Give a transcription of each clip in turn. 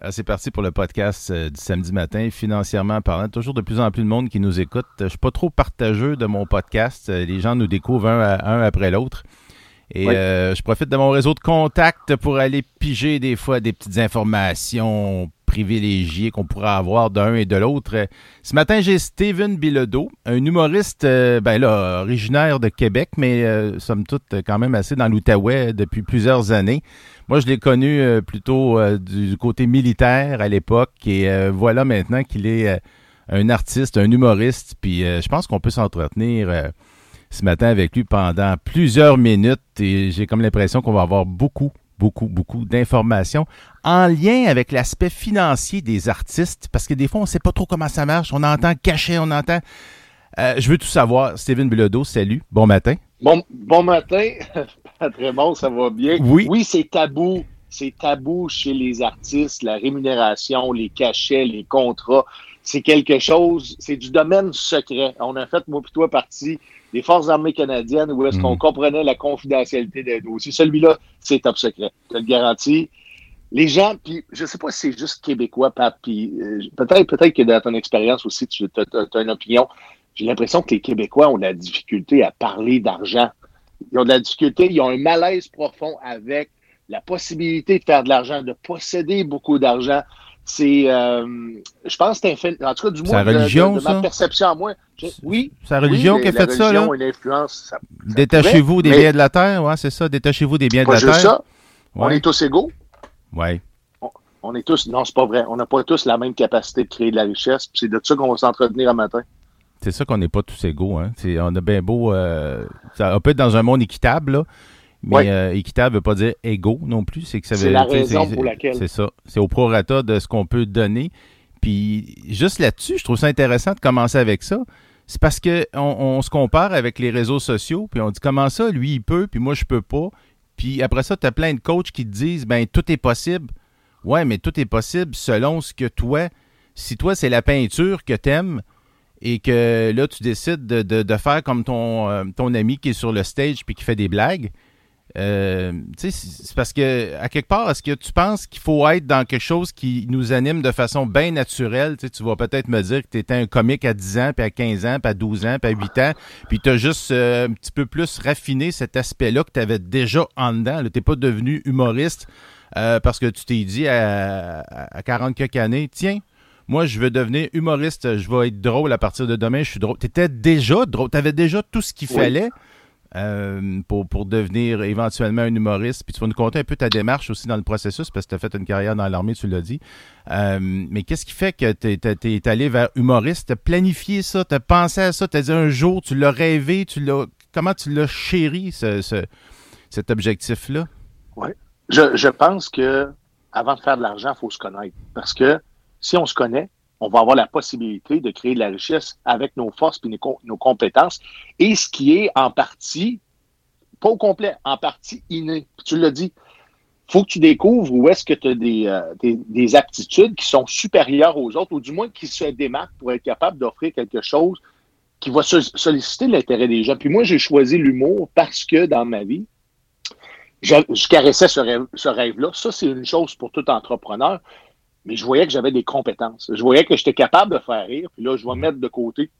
Ah, c'est parti pour le podcast euh, du samedi matin, financièrement parlant. Toujours de plus en plus de monde qui nous écoute. Je suis pas trop partageux de mon podcast. Euh, les gens nous découvrent un, après l'autre. Et euh, je profite de mon réseau de contacts pour aller piger des fois des petites informations privilégiées qu'on pourrait avoir d'un et de l'autre. Ce matin, j'ai Steven Bilodeau, un humoriste ben là, originaire de Québec, mais somme toute quand même assez dans l'Outaouais depuis plusieurs années. Moi, je l'ai connu euh, plutôt euh, du côté militaire à l'époque et euh, voilà maintenant qu'il est un artiste, un humoriste. Puis je pense qu'on peut s'entretenir ce matin avec lui pendant plusieurs minutes et j'ai comme l'impression qu'on va avoir beaucoup, beaucoup, beaucoup d'informations en lien avec l'aspect financier des artistes parce que des fois, on ne sait pas trop comment ça marche. On entend cacher, on entend. je veux tout savoir. Steven Bilodeau, salut. Bon matin. Bon, bon matin. Très bon, ça va bien? Oui, oui c'est tabou. C'est tabou chez les artistes, la rémunération, les cachets, les contrats. C'est quelque chose, c'est du domaine secret. On a fait, moi et toi, partie des Forces armées canadiennes où est-ce qu'on mhm. comprenait la confidentialité des dossiers. Celui-là, c'est top secret. Je te le garantis. Les gens, puis je sais pas si c'est juste québécois, puis euh, peut-être peut-être que dans ton expérience aussi, tu as, une opinion. J'ai l'impression que les Québécois ont la difficulté à parler d'argent ils ont de la difficulté, ils ont un malaise profond avec la possibilité de faire de l'argent, de posséder beaucoup d'argent. C'est, euh, je pense que c'est un en tout cas du moins de, religion, de, ma perception à moi. oui. C'est la religion qui a fait ça, là? Détachez-vous des biens de la terre, ouais, c'est ça. Détachez-vous des biens de la terre. Ça. On est tous égaux. Oui. On, est tous, non, c'est pas vrai. On n'a pas tous la même capacité de créer de la richesse. C'est de ça qu'on va s'entretenir un matin. C'est ça qu'on n'est pas tous égaux. Hein. on a bien beau. Euh, ça peut être dans un monde équitable, là, mais euh, équitable ne veut pas dire égaux non plus. C'est que ça C'est la raison pour laquelle. C'est ça. C'est au prorata de ce qu'on peut donner. Puis juste là-dessus, je trouve ça intéressant de commencer avec ça. C'est parce qu'on on se compare avec les réseaux sociaux, puis on dit comment ça, lui, il peut, puis moi, je peux pas. Puis après ça, tu as plein de coachs qui te disent ben tout est possible. Ouais, mais tout est possible selon ce que toi, si toi, c'est la peinture que tu aimes, et que là, tu décides de, faire comme ton, euh, ton ami qui est sur le stage puis qui fait des blagues, euh, c'est parce que, à quelque part, est-ce que tu penses qu'il faut être dans quelque chose qui nous anime de façon bien naturelle? tu vas peut-être me dire que tu étais un comique à 10 ans, puis à 15 ans, puis à 12 ans, puis à 8 ans, puis tu as juste euh, un petit peu plus raffiné cet aspect-là que tu avais déjà en dedans. Tu n'es pas devenu humoriste parce que tu t'es dit à, à 40 quelques années, tiens, moi, je veux devenir humoriste, je vais être drôle à partir de demain, je suis drôle. Tu étais déjà drôle, tu avais déjà tout ce qu'il fallait euh, pour, pour devenir éventuellement un humoriste. Puis tu vas nous conter un peu ta démarche aussi dans le processus, parce que tu as fait une carrière dans l'armée, tu l'as dit. Euh, mais qu'est-ce qui fait que tu es, allé vers humoriste? Tu as planifié ça, tu as pensé à ça, tu as dit un jour, tu l'as rêvé, tu l'as. Comment tu l'as chéri, ce, cet objectif-là? Oui. Je, je pense que avant de faire de l'argent, il faut se connaître. Parce que si on se connaît, on va avoir la possibilité de créer de la richesse avec nos forces et nos, compétences. Et ce qui est en partie, pas au complet, en partie inné. Tu l'as dit, faut que tu découvres où est-ce que tu as euh, des, des, aptitudes qui sont supérieures aux autres, ou du moins qui se démarquent pour être capable d'offrir quelque chose qui va solliciter l'intérêt des gens. Puis moi, j'ai choisi l'humour parce que dans ma vie, je, caressais ce rêve-là. ça, c'est une chose pour tout entrepreneur mais je voyais que j'avais des compétences. Je voyais que j'étais capable de faire rire. Puis là, je vais mettre de côté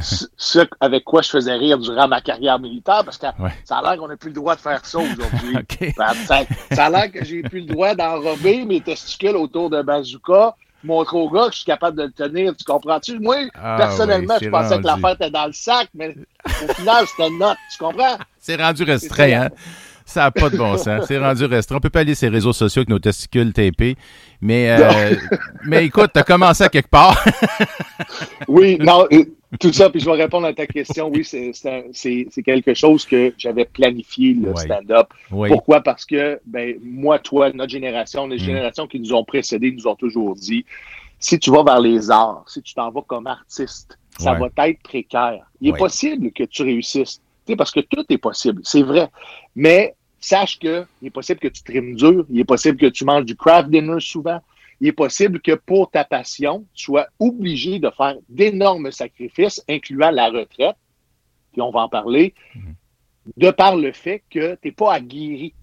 ce avec quoi je faisais rire durant ma carrière militaire, parce que ça a l'air qu'on n'a plus le droit de faire ça aujourd'hui. Ben, ça, a l'air que j'ai plus le droit d'enrober mes testicules autour de bazooka, montrer au gars que je suis capable de le tenir. Tu comprends-tu? Moi, ah personnellement, je pensais que l'affaire était dans le sac, mais au final, c'était une note. Tu comprends? C'est rendu restreint, hein? Ça n'a pas de bon sens. C'est rendu restreint. On peut pas aller sur les réseaux sociaux avec nos testicules tapés. Mais, euh, mais écoute, tu as commencé à quelque part. oui, non, euh, tout ça, puis je vais répondre à ta question. Oui, c'est quelque chose que j'avais planifié, le stand-up. Pourquoi? Parce que, ben, moi, toi, notre génération, les mm. générations qui nous ont précédés nous ont toujours dit, si tu vas vers les arts, si tu t'en vas comme artiste, ça va être précaire. Il est possible que tu réussisses. Parce que tout est possible, c'est vrai. Mais sache qu'il est possible que tu trimes dur, il est possible que tu manges du craft dinner souvent, il est possible que pour ta passion, tu sois obligé de faire d'énormes sacrifices, incluant la retraite, puis on va en parler, mhm. de par le fait que tu n'es pas aguerri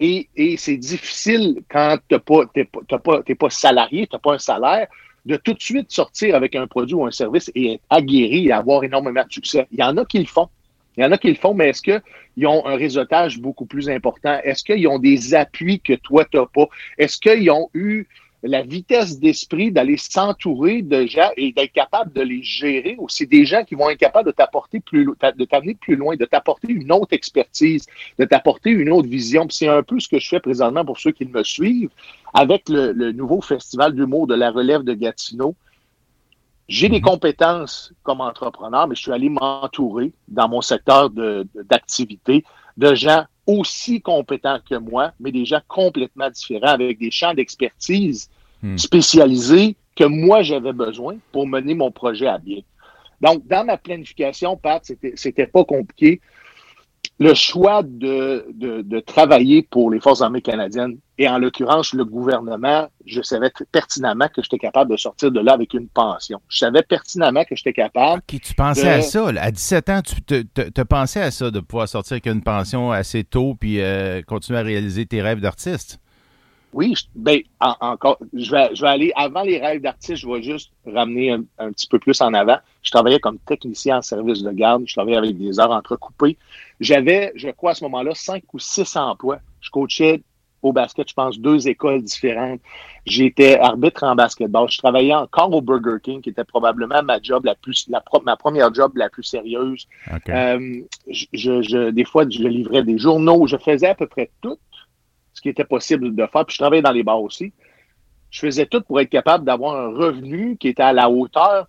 Et, c'est difficile quand tu n'es pas, pas, pas, salarié, tu n'as pas un salaire, de tout de suite sortir avec un produit ou un service et être aguerri et avoir énormément de succès. Il y en a qui le font. Il y en a qui le font, mais est-ce qu'ils ont un réseautage beaucoup plus important? Est-ce qu'ils ont des appuis que toi, tu n'as pas? Est-ce qu'ils ont eu la vitesse d'esprit d'aller s'entourer de gens et d'être capable de les gérer aussi? Des gens qui vont être capables de t'apporter plus de t'amener plus loin, de t'apporter une autre expertise, de t'apporter une autre vision. C'est un peu ce que je fais présentement pour ceux qui me suivent avec le, nouveau festival d'humour de la relève de Gatineau. J'ai des compétences comme entrepreneur, mais je suis allé m'entourer dans mon secteur d'activité de, de gens aussi compétents que moi, mais des gens complètement différents, avec des champs d'expertise hmm. spécialisés que moi j'avais besoin pour mener mon projet à bien. Donc, dans ma planification, Pat, c'était pas compliqué le choix de, de, travailler pour les Forces armées canadiennes, et en l'occurrence le gouvernement, je savais pertinemment que j'étais capable de sortir de là avec une pension. Je savais pertinemment que j'étais capable. Okay, tu pensais à ça. À 17 ans, tu te, te, pensais à ça, de pouvoir sortir avec une pension assez tôt puis euh, continuer à réaliser tes rêves d'artiste? Oui, ben, encore, je vais, je vais aller avant les rêves d'artiste, je vais juste ramener un, petit peu plus en avant. Je travaillais comme technicien en service de garde, je travaillais avec des heures entrecoupées. J'avais, je crois, à ce moment-là, cinq ou six emplois. Je coachais au basket, je pense, deux écoles différentes. J'étais arbitre en basketball. Je travaillais encore au Burger King, qui était probablement ma job la plus, la, ma première job la plus sérieuse. Euh, je, des fois, je livrais des journaux. Je faisais à peu près tout ce qui était possible de faire. Puis je travaillais dans les bars aussi. Je faisais tout pour être capable d'avoir un revenu qui était à la hauteur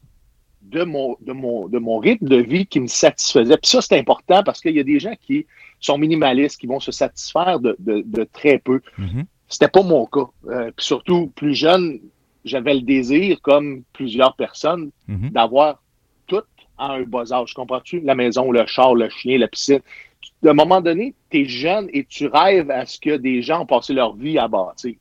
de mon, de mon, de mon rythme de vie qui me satisfaisait. Puis ça, c'est important parce qu'il y a des gens qui sont minimalistes, qui vont se satisfaire de, de, très peu. Mm-hmm. C'était pas mon cas. Euh, puis surtout, plus jeune, j'avais le désir, comme plusieurs personnes, mm-hmm. d'avoir tout à un bas âge. Comprends-tu? La maison, le char, le chien, la piscine à un moment donné, tu es jeune et tu rêves à ce que des gens ont passé leur vie à bâtir.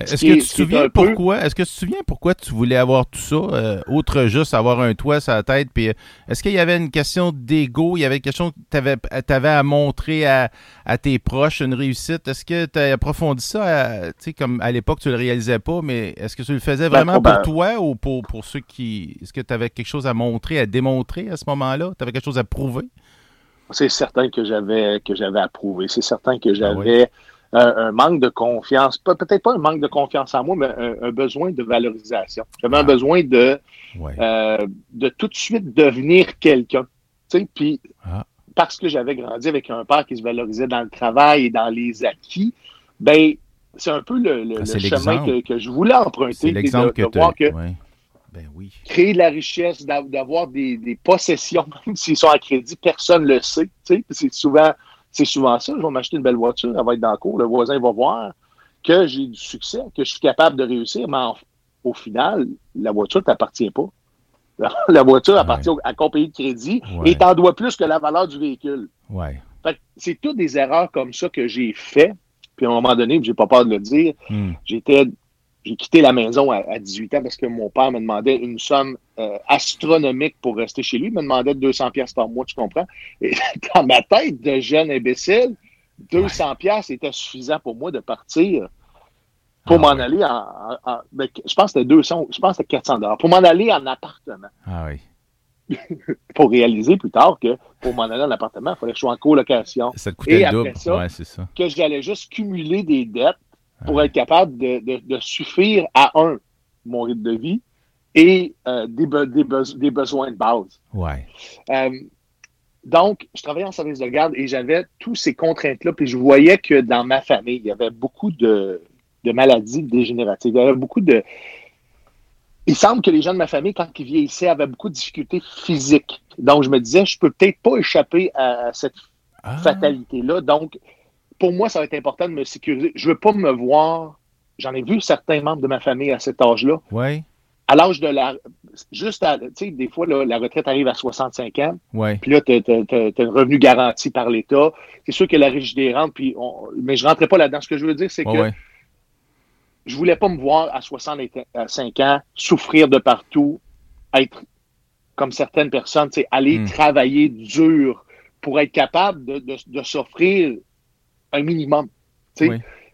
Est-ce que, tu te souviens pourquoi, est-ce que tu te souviens pourquoi tu voulais avoir tout ça, euh, autre juste avoir un toit sur la tête? Puis, euh, est-ce qu'il y avait une question d'ego? Il y avait quelque chose que tu avais, à montrer à, tes proches, une réussite? Est-ce que tu as approfondi ça? Tu sais, comme à l'époque, tu le réalisais pas, mais est-ce que tu le faisais ben, vraiment pour toi ou pour, pour ceux qui. Est-ce que tu avais quelque chose à montrer, à démontrer à ce moment-là? Tu avais quelque chose à prouver? C'est certain que j'avais que j'avais approuvé. C'est certain que ah j'avais un, manque de confiance, peut-être pas un manque de confiance en moi, mais un, besoin de valorisation. J'avais un ah. besoin de euh, de tout de suite devenir quelqu'un. Puis ah. parce que j'avais grandi avec un père qui se valorisait dans le travail et dans les acquis, ben c'est un peu le, chemin que, je voulais emprunter. C'est l'exemple que, voir que ben oui. Créer de la richesse, d'avoir des, possessions, même s'ils sont à crédit, personne ne le sait. C'est souvent, souvent ça. Je vais m'acheter une belle voiture, elle va être dans le cours, le voisin va voir que j'ai du succès, que je suis capable de réussir, mais au final, la voiture ne t'appartient pas. La voiture appartient à la compagnie de crédit et t'en dois plus que la valeur du véhicule. Ouais. C'est toutes des erreurs comme ça que j'ai fait. Puis à un moment donné, j'ai pas peur de le dire, hmm. j'étais j'ai quitté la maison à, 18 ans parce que mon père me demandait une somme euh, astronomique pour rester chez lui. Il me demandait 200 pièces par mois, tu comprends? Et dans ma tête de jeune imbécile, 200 pièces était suffisant pour moi de partir pour ah m'en aller en, ben, je pense que c'était 200, je pense que c'était 400 dollars pour m'en aller en appartement. Ah oui. pour réaliser plus tard que pour m'en aller en appartement, il fallait que je sois en colocation. Ça te coûtait Et le double. Ça, ça. que j'allais juste cumuler des dettes pour être capable de, suffire à un, mon rythme de vie et euh, des, des, besoins de base. Ouais. Euh, donc, je travaillais en service de garde et j'avais tous ces contraintes-là. Puis je voyais que dans ma famille, il y avait beaucoup de, maladies dégénératives. Il y avait beaucoup de. Il semble que les gens de ma famille, quand ils vieillissaient, avaient beaucoup de difficultés physiques. Donc, je me disais, je peux peut-être pas échapper à cette ah. fatalité-là. Donc, pour moi, ça va être important de me sécuriser. Je veux pas me voir. J'en ai vu certains membres de ma famille à cet âge-là. Oui. À l'âge de la. Juste à. Tu sais, des fois, la retraite arrive à 65 ans. Oui. Puis là, tu as, un revenu garanti par l'État. C'est sûr que la rigidité rentre, puis mais je ne rentrais pas là-dedans. Ce que je veux dire, c'est que. Ouais. Je voulais pas me voir à 65 ans souffrir de partout, être comme certaines personnes, aller hmm. travailler dur pour être capable de, de s'offrir un minimum.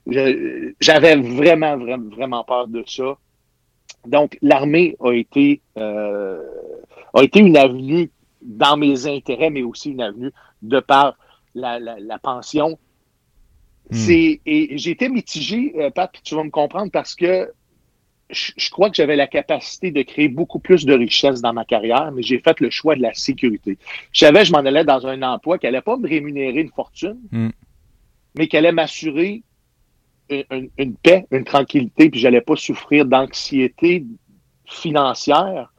J'avais vraiment, vraiment, vraiment peur de ça. Donc, l'armée a été euh, a été une avenue dans mes intérêts, mais aussi une avenue de par la, pension. Hmm. C'est et j'ai été mitigé, euh, Pat, tu vas me comprendre parce que je, crois que j'avais la capacité de créer beaucoup plus de richesse dans ma carrière, mais j'ai fait le choix de la sécurité. Je savais que je m'en allais dans un emploi qui n'allait pas me rémunérer une fortune, hmm. Mais qui allait m'assurer une, paix, une tranquillité, puis j'allais pas souffrir d'anxiété financière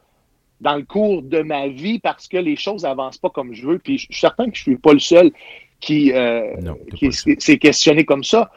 dans le cours de ma vie parce que les choses avancent pas comme je veux. Puis je suis certain que je suis pas le seul qui, euh, s'est questionné comme ça.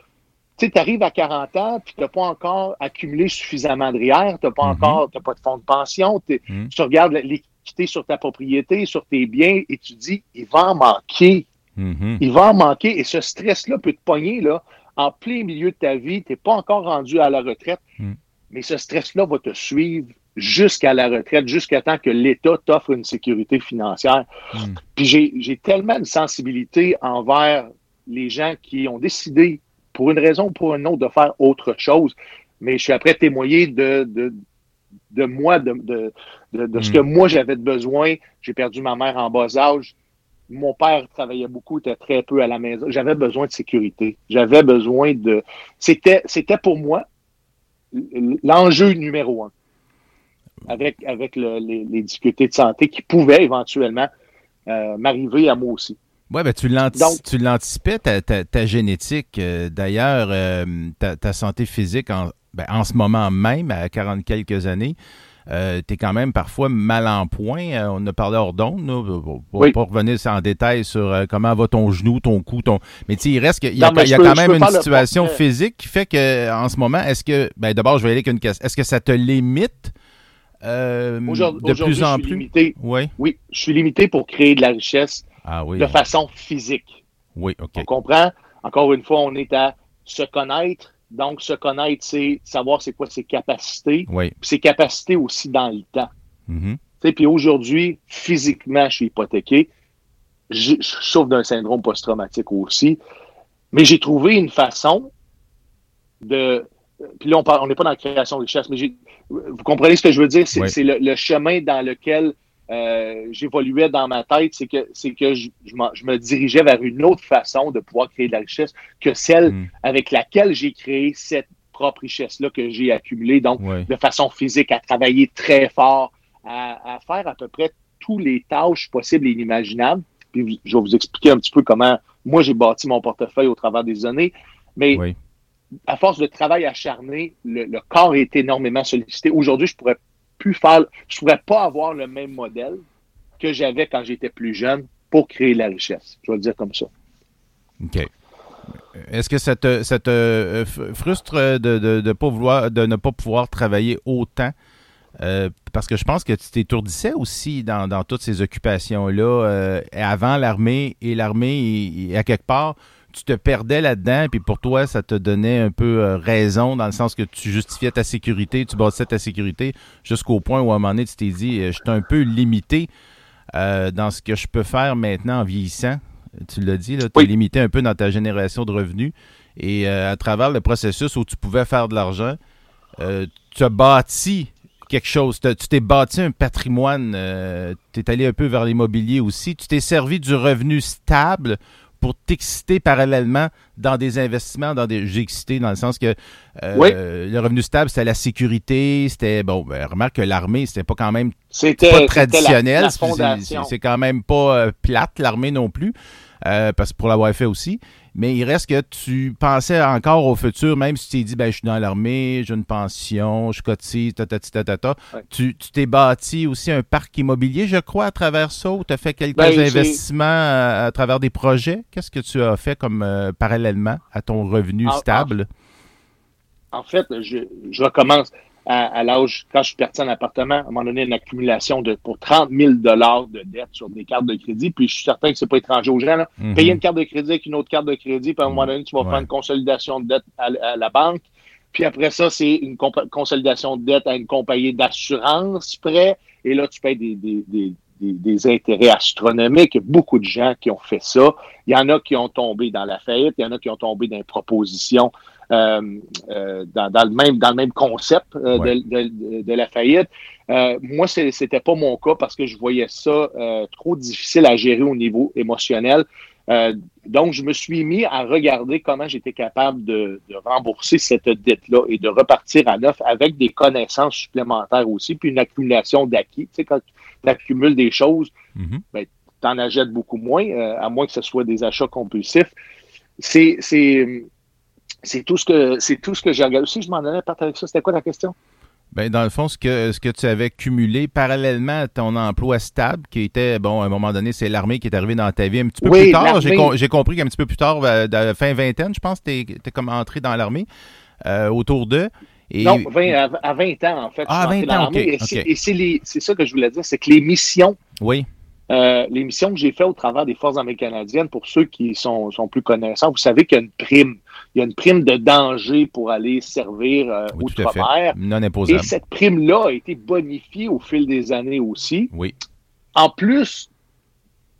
Tu sais, tu arrives à 40 ans, puis tu n'as pas encore accumulé suffisamment de RIER, tu n'as pas mm-hmm. encore, pas de fonds de pension, mm-hmm. tu regardes l'équité sur ta propriété, sur tes biens, et tu dis, il va en manquer. Mm-hmm. Il va en manquer, et ce stress-là peut te pogner, là, en plein milieu de ta vie, tu n'es pas encore rendu à la retraite, mm. mais ce stress-là va te suivre jusqu'à la retraite, jusqu'à temps que l'État t'offre une sécurité financière. Mm. Puis j'ai tellement de sensibilité envers les gens qui ont décidé, pour une raison ou pour une autre, de faire autre chose. Mais je suis après témoigner de, de, de moi, de, de, de, ce mm. que moi j'avais besoin. J'ai perdu ma mère en bas âge mon père travaillait beaucoup, était très peu à la maison. J'avais besoin de sécurité. J'avais besoin de. C'était, c'était pour moi l'enjeu numéro un. Avec, avec les, difficultés de santé qui pouvaient éventuellement euh, m'arriver à moi aussi. Oui, ben tu l'anticipais, ta, ta, génétique. Euh, d'ailleurs, euh, ta, santé physique en, ben, en ce moment même, à 40 quelques années, euh, tu es quand même parfois mal en point. Euh, on a parlé hors d'onde, pour, pas revenir en détail sur euh, comment va ton genou, ton cou, ton. Mais tu il reste qu'il y a, y a quand même une situation physique qui fait que en ce moment, est-ce que. Ben d'abord, je vais aller avec une question. Est-ce que ça te limite? de plus en plus? Limité, oui. oui, je suis limité pour créer de la richesse ah de façon physique. Oui, OK. On comprend? Encore une fois, on est à se connaître, donc, se connaître, c'est savoir c'est quoi ses capacités. Oui. Ses capacités aussi dans le temps. Mm-hmm. Puis aujourd'hui, physiquement, je suis hypothéqué. Je, souffre d'un syndrome post-traumatique aussi. Mais j'ai trouvé une façon de. Puis là, on n'est pas dans la création de richesse, mais vous comprenez ce que je veux dire? C'est le, chemin dans lequel euh, j'évoluais dans ma tête, c'est que c'est que je, me dirigeais vers une autre façon de pouvoir créer de la richesse que celle hmm. avec laquelle j'ai créé cette propre richesse-là que j'ai accumulée, donc de façon physique, à travailler très fort, à, faire à peu près tous les tâches possibles et inimaginables. Puis je vais vous expliquer un petit peu comment moi j'ai bâti mon portefeuille au travers des années. Mais à force de travail acharné, le, le corps est énormément sollicité. Aujourd'hui, je pourrais faire, je pourrais pas avoir le même modèle que j'avais quand j'étais plus jeune pour créer la richesse. Je vais le dire comme ça. OK. Est-ce que ça te, euh, frustre de, de, pas vouloir, de ne pas pouvoir travailler autant? Euh, parce que je pense que tu t'étourdissais aussi dans, toutes ces occupations-là euh, avant l'armée et l'armée, à quelque part, tu te perdais là-dedans, puis pour toi, ça te donnait un peu euh, raison dans le sens que tu justifiais ta sécurité, tu bâtissais ta sécurité jusqu'au point où à un moment donné, tu t'es dit, euh, je suis un peu limité euh, dans ce que je peux faire maintenant en vieillissant. Tu l'as dit, tu es limité un peu dans ta génération de revenus. Et à travers le processus où tu pouvais faire de l'argent, tu as bâti quelque chose. Tu t'es bâti un patrimoine. tu es allé un peu vers l'immobilier aussi. Tu t'es servi du revenu stable pour t'exciter parallèlement dans des investissements, dans des. J'ai excité dans le sens que euh, le revenu stable, c'était la sécurité, c'était. Bon, ben, remarque que l'armée, c'était pas quand même pas traditionnel. C'est quand même pas euh, plate, l'armée non plus. Euh, parce que pour l'avoir fait aussi. Mais il reste que tu pensais encore au futur, même si tu t'es dit, ben, je suis dans l'armée, j'ai une pension, je cotise, ta, ta, ta, ta, ta. Tu t'es bâti aussi un parc immobilier, je crois, à travers ça, ou tu as fait quelques ben, investissements à, travers des projets? Qu'est-ce que tu as fait comme euh, parallèlement à ton revenu stable? En, fait, je, je recommence à, l'âge, quand je suis parti en appartement, à un moment donné, une accumulation de pour 30 000 de dettes sur des cartes de crédit. Puis je suis certain que c'est pas étranger aux gens. Là. Mhm. Payer une carte de crédit avec une autre carte de crédit, puis à un moment donné, tu vas faire une consolidation de dette à, la banque. Puis après ça, c'est une consolidation de dette à une compagnie d'assurance prêt. Et là, tu payes des, des, des, des, intérêts astronomiques. Beaucoup de gens qui ont fait ça. Il y en a qui ont tombé dans la faillite, il y en a qui ont tombé dans les propositions euh, euh, dans, le même, dans le même concept euh, de, de, la faillite. moi, c'était pas mon cas parce que je voyais ça trop difficile à gérer au niveau émotionnel. donc, je me suis mis à regarder comment j'étais capable de, rembourser cette dette-là et de repartir à neuf avec des connaissances supplémentaires aussi, puis une accumulation d'acquis. Tu sais, quand tu accumules des choses, mm-hmm. ben, tu en achètes beaucoup moins, à moins que ce soit des achats compulsifs. C'est c'est tout ce que c'est tout ce que j'ai regardé. Si je m'en donnais partir avec ça, c'était quoi la question? Ben, dans le fond, ce que, ce que tu avais cumulé parallèlement à ton emploi stable, qui était, bon, à un moment donné, c'est l'armée qui est arrivée dans ta vie un petit peu plus tard. J'ai, compris qu'un petit peu plus tard, euh, de fin vingtaine, je pense, tu es, comme entré dans l'armée, euh, autour d'eux. Non, à, 20 ans, en fait. Ah, 20 ans, OK. Et, c'est, ça que je voulais dire, c'est que les missions oui. Euh, les missions que j'ai faites au travers des Forces armées canadiennes, pour ceux qui sont, sont plus connaissants, vous savez qu'il y a une prime. Il y a une prime de danger pour aller servir euh, outre-mer. Non imposable. Et cette prime-là a été bonifiée au fil des années aussi. Oui. En plus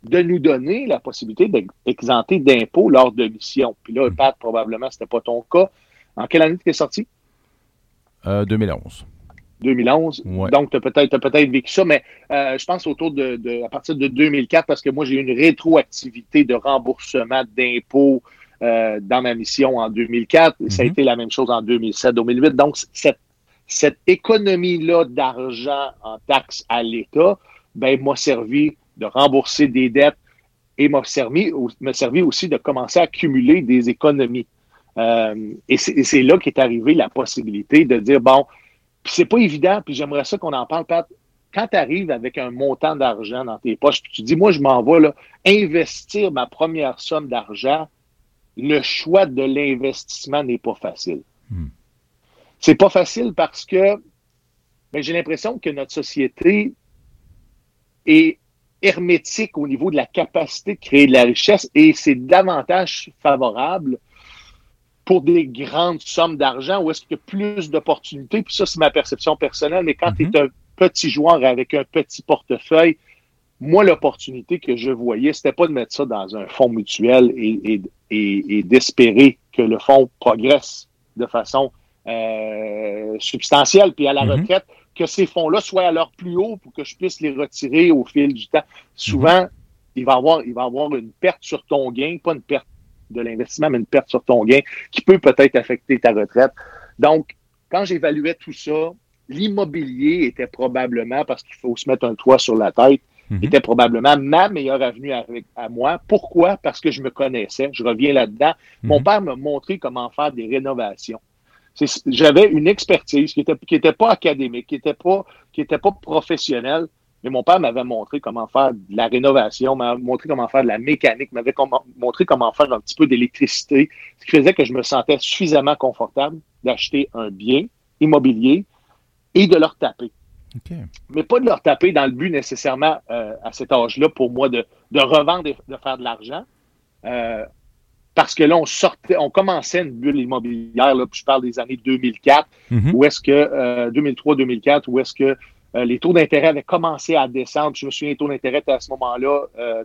de nous donner la possibilité d'exenter d'impôts lors de missions. Puis là, mm. Pat, probablement, ce n'était pas ton cas. En quelle année tu es sorti? Euh, 2011. 2011. Donc, tu as peut-être peut vécu ça, mais euh, je pense autour de, à partir de 2004, parce que moi, j'ai eu une rétroactivité de remboursement d'impôts euh, dans ma mission en 2004. Ça a mhm. été la même chose en 2007-2008. Donc, cette, cette économie-là d'argent en taxes à l'État, ben, m'a servi de rembourser des dettes et m'a servi, servi aussi de commencer à accumuler des économies. Euh, et c'est là qu'est arrivée la possibilité de dire, bon, puis c'est pas évident, puis j'aimerais ça qu'on en parle, Pat. Quand tu arrives avec un montant d'argent dans tes poches, puis tu dis, moi, je m'en vais là, investir ma première somme d'argent, le choix de l'investissement n'est pas facile. Hmm. C'est pas facile parce que ben, j'ai l'impression que notre société est hermétique au niveau de la capacité de créer de la richesse et c'est davantage favorable pour des grandes sommes d'argent ou est-ce qu'il y a plus d'opportunités? Puis ça, c'est ma perception personnelle, mais quand tu es un petit joueur avec un petit portefeuille, moi, l'opportunité que je voyais, c'était pas de mettre ça dans un fonds mutuel et, et, d'espérer que le fonds progresse de façon euh, substantielle, puis à la mhm. retraite, que ces fonds-là soient à leur plus haut pour que je puisse les retirer au fil du temps. Souvent, mhm. il va avoir, il va avoir une perte sur ton gain, pas une perte de l'investissement, mais une perte sur ton gain qui peut peut-être affecter ta retraite. Donc, quand j'évaluais tout ça, l'immobilier était probablement, parce qu'il faut se mettre un toit sur la tête, mhm. était probablement ma meilleure avenue avec, à moi. Pourquoi? Parce que je me connaissais. Je reviens là-dedans. Mon mhm. père m'a montré comment faire des rénovations. J'avais une expertise qui n'était qui était pas académique, qui n'était pas, qui était pas professionnelle, mais mon père m'avait montré comment faire de la rénovation, m'a montré comment faire de la mécanique, m'avait montré comment faire un petit peu d'électricité, ce qui faisait que je me sentais suffisamment confortable d'acheter un bien immobilier et de leur Mais pas de leur taper dans le but nécessairement euh, à cet âge-là pour moi de, de, et de faire de l'argent. Euh, parce que là, on sortait, on commençait une bulle immobilière, là, puis je parle des années 2004, mm-hmm. ou est-ce que 2003-2004, euh, où est-ce que euh, les taux d'intérêt avaient commencé à descendre. Je me souviens, les taux d'intérêt à ce moment-là, euh,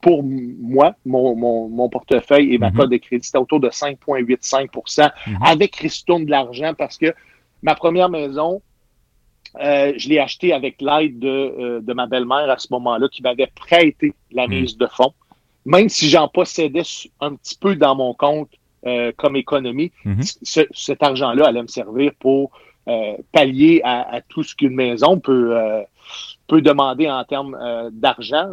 pour moi, mon, portefeuille et ma mhm. cote de crédit, c'était autour de 5,85 mhm. avec ristourne de l'argent parce que ma première maison, euh, je l'ai achetée avec l'aide de, ma belle-mère à ce moment-là qui m'avait prêté la mhm. mise de fonds. Même si j'en possédais un petit peu dans mon compte comme économie, cet argent-là allait me servir pour euh, pallier à, tout ce qu'une maison peut, euh, peut demander en termes euh, d'argent.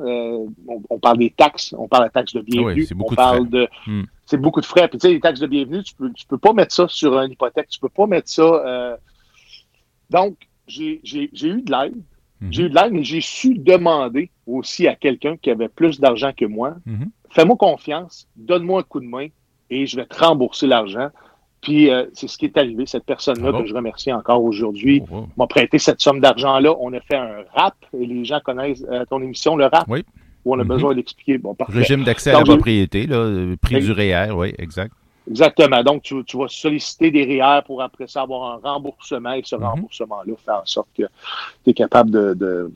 On, parle des taxes, on parle de taxes de bienvenue, on parle de... Hmm. C'est beaucoup de frais. Puis tu sais, les taxes de bienvenue, tu peux, tu peux pas mettre ça sur une hypothèque, tu peux pas mettre ça... Donc, j'ai eu de l'aide. Hmm. J'ai eu de l'aide, mais j'ai su demander aussi à quelqu'un qui avait plus d'argent que moi, hmm. fais-moi confiance, donne-moi un coup de main et je vais te rembourser l'argent. Puis euh, c'est ce qui est arrivé. Cette personne-là, que je remercie encore aujourd'hui, oh, m'a prêté cette somme d'argent-là. On a fait un rap, et les gens connaissent euh, ton émission, le rap, oui. où on a mm-hmm. besoin d'expliquer. Bon, Régime d'accès à la propriété, là, prix du REER, oui, exact. Exactement. Donc, tu, vas solliciter des REER pour après ça avoir un remboursement et ce mm-hmm. remboursement-là fait en sorte que tu es capable de,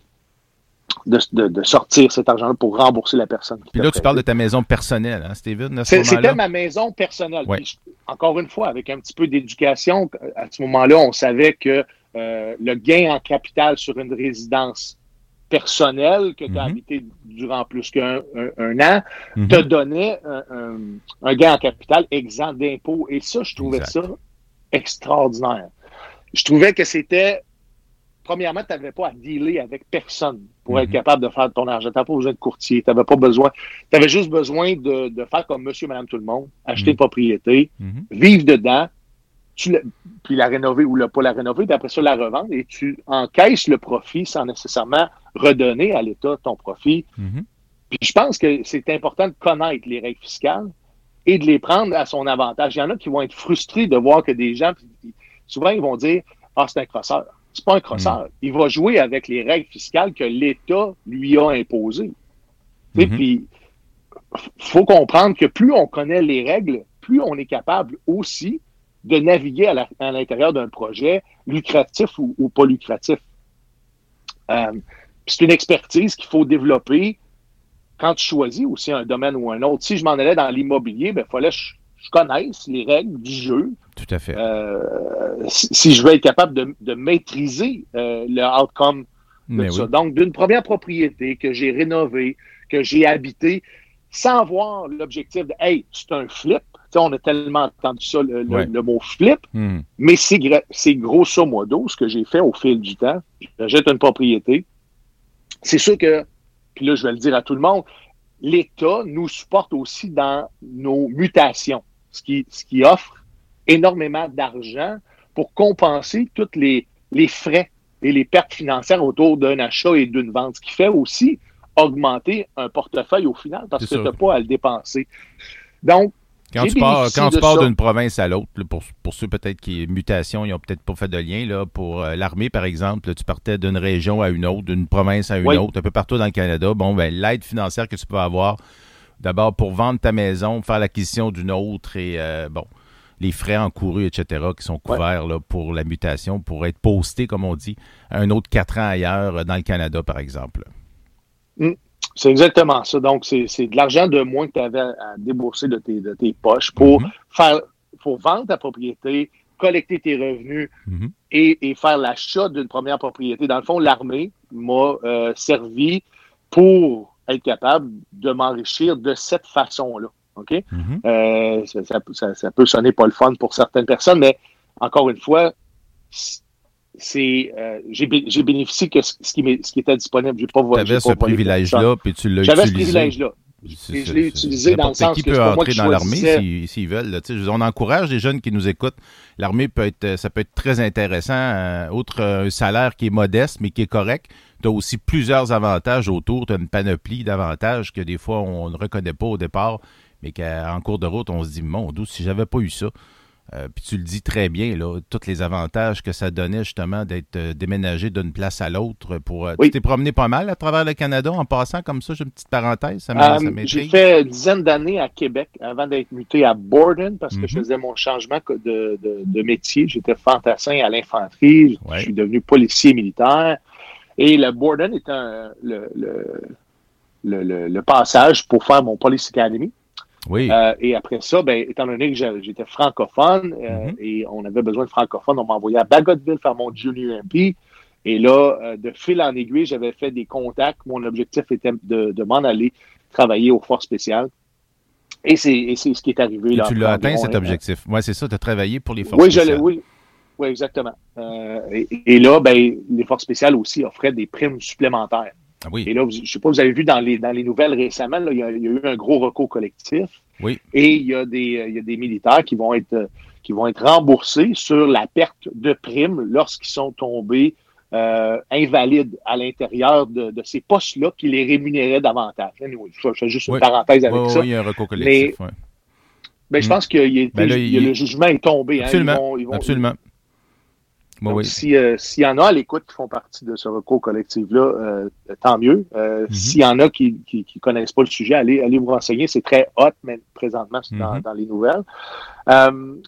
de, sortir cet argent-là pour rembourser la personne. Puis là, tu parles de ta maison personnelle, hein, Steven? C'était ma maison personnelle. encore une fois, avec un petit peu d'éducation, à ce moment-là, on savait que euh, le gain en capital sur une résidence personnelle que tu as mhm. habité durant plus qu'un an mhm. te donnait un, gain en capital exempt d'impôts. Et ça, je trouvais ça extraordinaire. Je trouvais que c'était premièrement, tu n'avais pas à dealer avec personne pour être mhm. capable de faire ton argent. Tu n'avais pas besoin de courtier. Tu n'avais pas besoin. Tu avais juste besoin de, faire comme monsieur, madame, tout le monde, acheter une propriété, vivre dedans, puis la rénover ou ne pas la rénover, puis après ça, la revendre et tu encaisses le profit sans nécessairement redonner à l'État ton profit. Mm-hmm. Puis je pense que c'est important de connaître les règles fiscales et de les prendre à son avantage. Il y en a qui vont être frustrés de voir que des gens, souvent, ils vont dire Ah, c'est un crosseur. C'est pas un crosseur. Mm-hmm. Il va jouer avec les règles fiscales que l'État lui a imposées. Et mm-hmm. Puis, faut comprendre que plus on connaît les règles, plus on est capable aussi de naviguer à l'intérieur d'un projet lucratif ou, pas lucratif. Euh, c'est une expertise qu'il faut développer quand tu choisis aussi un domaine ou un autre. Si je m'en allais dans l'immobilier, il ben, fallait que je, connaisse les règles du jeu. Tout à fait. Euh, si, je veux être capable de, maîtriser euh, le outcome de ça. Donc, d'une première propriété que j'ai rénovée, que j'ai habitée, sans voir l'objectif de Hey, c'est un flip, on a tellement entendu ça, le, mot flip, hmm. mais c'est grosso modo ce que j'ai fait au fil du temps. J'achète une propriété. C'est sûr que, puis là, je vais le dire à tout le monde, l'État nous supporte aussi dans nos mutations, ce qui, ce qui offre énormément d'argent pour compenser tous les, les frais et les pertes financières autour d'un achat et d'une vente, ce qui fait aussi augmenter un portefeuille au final parce que tu n'as pas à le dépenser. Donc, quand tu pars, quand tu pars d'une province à l'autre, pour, pour ceux peut-être qui mutation, ils n'ont peut-être pas fait de lien. Là, pour euh, l'armée, par exemple, tu partais d'une région à une autre, d'une province à une autre, un peu partout dans le Canada. Bon, ben, l'aide financière que tu peux avoir, d'abord pour vendre ta maison, faire l'acquisition d'une autre et euh, bon, les frais encourus, etc., qui sont couverts là, pour la mutation, pour être posté, comme on dit, un autre quatre ans ailleurs euh, dans le Canada, par exemple. Mmh. C'est exactement ça. Donc, c'est de l'argent de moins que tu avais à débourser de tes, de tes poches pour mhm. faire pour vendre ta propriété, collecter tes revenus mhm. et, faire l'achat d'une première propriété. Dans le fond, l'armée m'a euh, servi pour être capable de m'enrichir de cette façon-là. OK? Mhm. Euh, ça, ça, peut sonner pas le fun pour certaines personnes, mais encore une fois, c'est euh, j'ai bénéficié que ce qui, ce qui était disponible. J'ai pas Tu avais ce privilège-là, puis tu l'as utilisé. J'avais ce privilège-là. je l'ai utilisé dans le sens qui peut entrer dans l'armée s'ils veulent. on encourage les jeunes qui nous écoutent. L'armée peut être, ça peut être très intéressant. Euh, outre euh, un salaire qui est modeste mais qui est correct, tu as aussi plusieurs avantages autour. Tu as une panoplie d'avantages que des fois on ne reconnaît pas au départ, mais qu'en cours de route on se dit mon Dieu, si j'avais pas eu ça. Euh, puis tu le dis très bien, là, tous les avantages que ça donnait justement d'être euh, déménagé d'une place à l'autre. pour euh, Tu t'es promené pas mal à travers le Canada en passant comme ça, j'ai une petite parenthèse. Ça j'ai fait une dizaine d'années à Québec avant d'être muté à Borden parce que je mhm. faisais mon changement de, de, métier. J'étais fantassin à l'infanterie, je suis devenu policier militaire. Et le Borden est un, le, le, le, passage pour faire mon Police Academy. Oui. Euh, et après ça, ben, étant donné que j'étais francophone euh, mm-hmm. et on avait besoin de francophones, on m'a envoyé à Bagotville faire mon junior MP. Et là, euh, de fil en aiguille, j'avais fait des contacts. Mon objectif était de, m'en aller travailler aux forces spéciales. Et c'est ce qui est arrivé. Et tu l'as atteint, cet objectif. Oui, c'est ça, tu as travaillé pour les forces oui, spéciales. oui, oui, exactement. et, là, ben, les forces spéciales aussi offraient des primes supplémentaires. Ah oui. Et là, je ne sais pas, vous avez vu dans les, dans les nouvelles récemment, il, y a, eu un gros recours collectif. Oui. Et il y, a des, il y a des militaires qui vont être qui vont être remboursés sur la perte de primes lorsqu'ils sont tombés euh, invalides à l'intérieur de, de ces postes-là qui les rémunéraient davantage. je fais juste une parenthèse avec oui, ça. Oui, il y a un recours collectif. Mais, ben, je mm. pense que ben le jugement est tombé. Hein. Absolument. Ils vont, absolument. Donc, euh, s'il y en a à l'écoute qui font partie de ce recours collectif-là, euh, tant mieux. Euh, mhm. S'il y en a qui ne connaissent pas le sujet, allez, allez vous renseigner. C'est très hot, mais présentement, c'est dans, mhm. les nouvelles.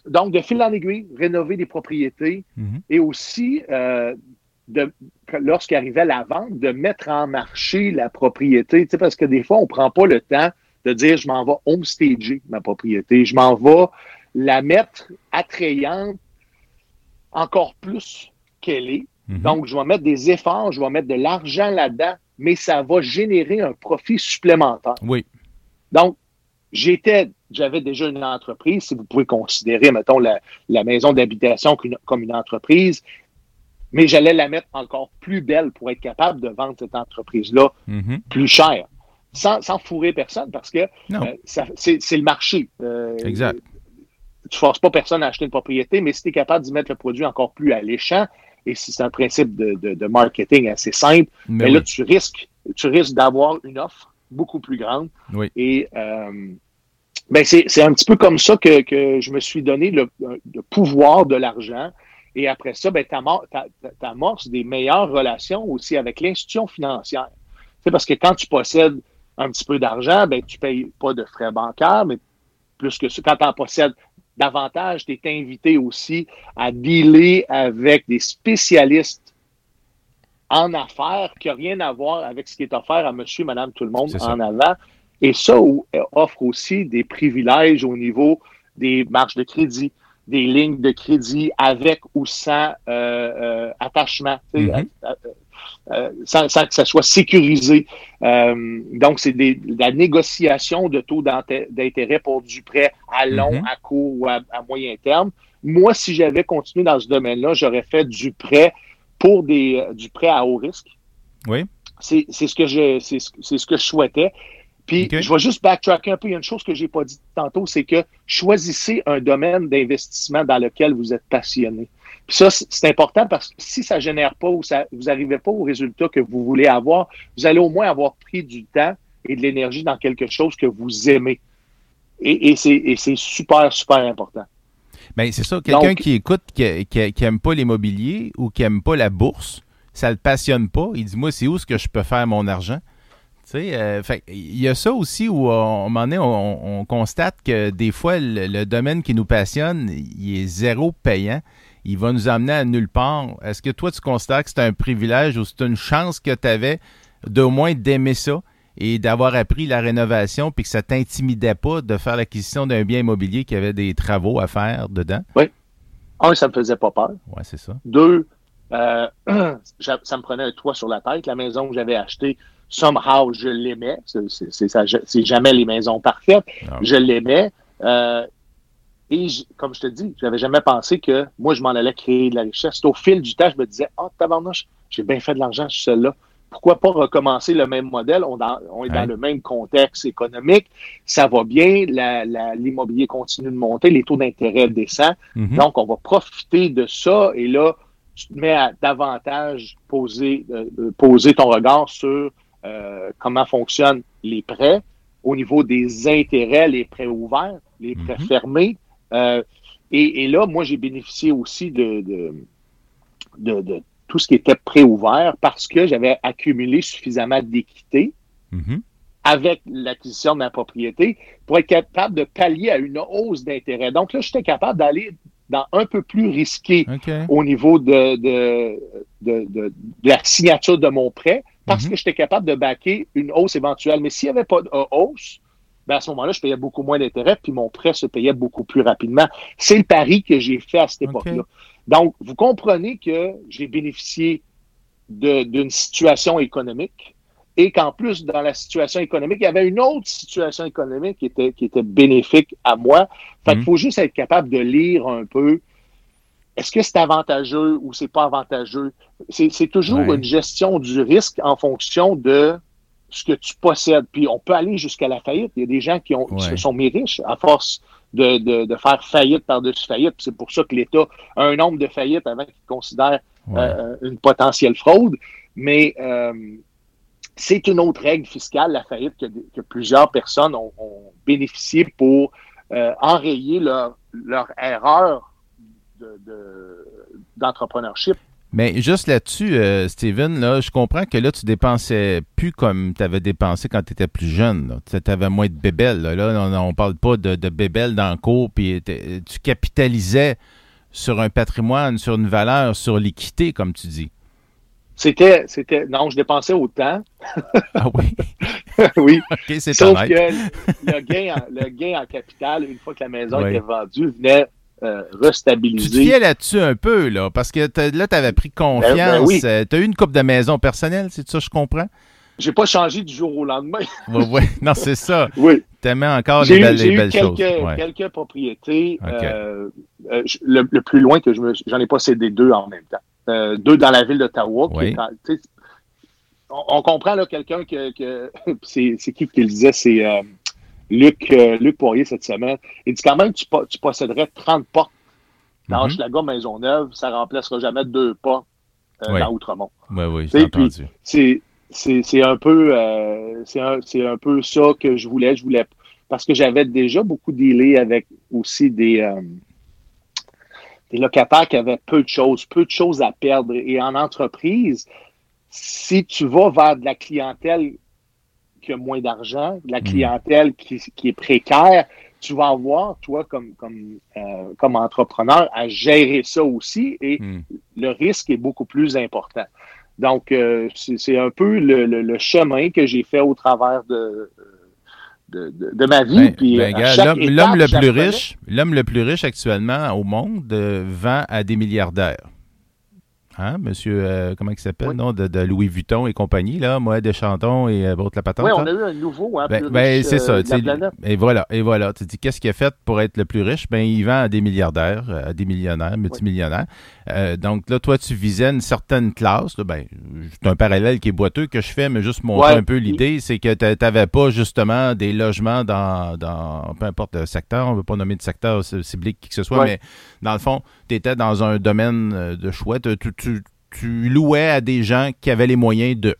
donc, de fil en aiguille, rénover des propriétés mhm. et aussi lorsqu'arrivait la vente, de mettre en marché la propriété. Parce que des fois, on ne prend pas le temps de dire je m'en vais homestager ma propriété, je m'en vais la mettre attrayante encore plus qu'elle est. Mhm. Donc, je vais mettre des efforts, je vais mettre de l'argent là-dedans, mais ça va générer un profit supplémentaire. Oui. Donc, j'étais, j'avais déjà une entreprise, si vous pouvez considérer, mettons, la, maison d'habitation comme une entreprise, mais j'allais la mettre encore plus belle pour être capable de vendre cette entreprise-là mhm. plus cher. Sans, fourrer personne, parce que euh, c'est le marché. Euh, exact. Tu ne forces pas personne à acheter une propriété, mais si tu es capable d'y mettre le produit encore plus alléchant, et si c'est un principe de, marketing assez simple, mais, ben là, tu risques, tu risques d'avoir une offre beaucoup plus grande. Oui. Et euh, ben c'est un petit peu comme ça que, je me suis donné le, pouvoir de l'argent. Et après ça, ben, tu amorces des meilleures relations aussi avec l'institution financière. C'est parce que quand tu possèdes un petit peu d'argent, ben, tu ne payes pas de frais bancaires, mais plus que ça, quand tu en possèdes davantage, tu es invité aussi à dealer avec des spécialistes en affaires qui n'ont rien à voir avec ce qui est offert à monsieur, madame, tout le monde en avant. Et ça offre aussi des privilèges au niveau des marges de crédit, des lignes de crédit avec ou sans euh, euh, attachement, mm-hmm. Euh, sans, que ça soit sécurisé. donc, c'est la négociation de taux d'intérêt pour du prêt à long, mm-hmm. à court ou à, moyen terme. Moi, si j'avais continué dans ce domaine-là, j'aurais fait du prêt pour des, du prêt à haut risque. Oui. C'est ce que je c'est ce que je souhaitais. Puis je vais juste backtracker un peu. Il y a une chose que j'ai pas dit tantôt, c'est que choisissez un domaine d'investissement dans lequel vous êtes passionné. Puis ça, c'est important parce que si ça génère pas ou ça, vous n'arrivez pas au résultat que vous voulez avoir, vous allez au moins avoir pris du temps et de l'énergie dans quelque chose que vous aimez. Et, et c'est super, super important. Bien, c'est ça. Quelqu'un qui écoute, qui, qui, aime pas l'immobilier ou qui aime pas la bourse, ça le passionne pas. Il dit, moi, c'est où est-ce que je peux faire mon argent? Euh, il y a ça aussi où, à un moment donné, on, constate que des fois, le, domaine qui nous passionne, il est zéro payant. Il va nous amener à nulle part. Est-ce que toi, tu constates que c'est un privilège ou c'est une chance que tu avais d'au moins d'aimer ça et d'avoir appris la rénovation puis que ça t'intimidait pas de faire l'acquisition d'un bien immobilier qui avait des travaux à faire dedans? Oui. Un, ça me faisait pas peur. Oui, c'est ça. Deux, euh, ça me prenait un toit sur la tête. La maison que j'avais achetée, somehow, je l'aimais. C'est jamais les maisons parfaites. Ah je l'aimais. Euh, et comme je te dis, j'avais jamais pensé que moi, je m'en allais créer de la richesse. Au fil du temps, je me disais, oh, tabarnouche, j'ai bien fait de l'argent sur celle-là. Pourquoi pas recommencer le même modèle? On, est dans le même contexte économique. Ça va bien. L'immobilier continue de monter. Les taux d'intérêt descendent. Mm-hmm. Donc, on va profiter de ça. Et là, tu te mets à davantage poser, euh, poser ton regard sur euh, comment fonctionnent les prêts au niveau des intérêts, les prêts ouverts, les prêts mhm. fermés. Euh, et, là, moi, j'ai bénéficié aussi de, de, tout ce qui était prêt ouvert parce que j'avais accumulé suffisamment d'équité mhm. avec l'acquisition de ma propriété pour être capable de pallier à une hausse d'intérêt. Donc là, j'étais capable d'aller dans un peu plus risqué au niveau de, de, de, la signature de mon prêt parce mhm. que j'étais capable de baquer une hausse éventuelle. Mais s'il n'y avait pas de hausse, ben à ce moment-là, je payais beaucoup moins d'intérêt, puis mon prêt se payait beaucoup plus rapidement. C'est le pari que j'ai fait à cette époque-là. Donc, vous comprenez que j'ai bénéficié d'une situation économique et qu'en plus, dans la situation économique, il y avait une autre situation économique qui était, qui était bénéfique à moi. Fait qu'il mhm. faut juste être capable de lire un peu est-ce que c'est avantageux ou c'est pas avantageux? C'est toujours une gestion du risque en fonction de ce que tu possèdes. Puis on peut aller jusqu'à la faillite. Il y a des gens qui, ont, se sont mis riches à force de, faire faillite par-dessus faillite. C'est pour ça que l'État a un nombre de faillites avant qu'il considère euh, une potentielle fraude. Mais euh, c'est une autre règle fiscale, la faillite, que, plusieurs personnes ont, bénéficié pour euh, enrayer leur, leur erreur d'entrepreneurship. Mais juste là-dessus, euh, Steven, là, je comprends que là, tu dépensais plus comme tu avais dépensé quand tu étais plus jeune. Tu avais moins de bébelles. Là, on, ne parle pas de, de bébelles dans le cours, puis tu capitalisais sur un patrimoine, sur une valeur, sur l'équité, comme tu dis. C'était, c'était, non, je dépensais autant. ah oui? oui. OK, c'est Sauf que le gain, en, le gain en capital, une fois que la maison Oui. était vendue, venait euh, Tu te restabiliser. fiais là-dessus un peu, là, parce que là, tu avais pris confiance. Ben, ben oui. tu as eu une coupe de maison personnelle, c'est ça, je comprends? J'ai pas changé du jour au lendemain. Non, c'est ça. oui. T'aimais encore J'ai les eu, belles, j'ai les eu belles quelques, choses. Ouais. quelques propriétés. Euh, euh, le, le plus loin que je me, j'en ai possédé deux en même temps. Euh, deux dans la ville d'Ottawa. qui est tu on, on comprend là quelqu'un que, que c'est, c'est qui qui le disait, c'est euh, Luc, euh, Luc Poirier cette semaine. Il dit quand même tu, tu posséderais 30 portes dans Mhm. Hochelaga Maisonneuve, ça remplacera jamais deux pas euh, Oui. dans Outremont oui, Tu j'ai entendu. c'est un peu euh, un, peu ça que je voulais je voulais parce que j'avais déjà beaucoup dealé avec aussi des euh, des locataires qui avaient peu de choses peu de choses à perdre et en entreprise si tu vas vers de la clientèle qui a moins d'argent de la Mm. clientèle qui, qui est précaire tu vas avoir toi comme comme euh, comme entrepreneur à gérer ça aussi et Hmm. le risque est beaucoup plus important. Donc, euh, c'est un peu le, le- le chemin que j'ai fait au travers de, de, de- de ma vie. Ben, puis, ben, l'homme, le plus riche, l'homme le plus riche actuellement au monde euh, vend à des milliardaires. Hein, monsieur, euh, comment il s'appelle, Oui. non, de, de Louis Vuitton et compagnie, là, moi, Deschanton et euh, l'autre la patente. Oui, on a eu un nouveau, hein, Ben, plus ben, riche, c'est ça. euh, et voilà, et voilà. Tu dis, qu'est-ce qu'il a fait pour être le plus riche? Ben, il vend à des milliardaires, euh, à des millionnaires, multimillionnaires. Euh, donc là, toi, tu visais une certaine classe. là, ben, c'est un parallèle qui est boiteux que je fais, mais juste montrer Ouais. un peu l'idée, c'est que tu n'avais pas justement des logements dans, dans peu importe le secteur, on ne veut pas nommer de secteur ciblé qui que ce soit, Ouais. mais dans le fond, tu étais dans un domaine de choix. Tu, tu- louais à des gens qui avaient les moyens de.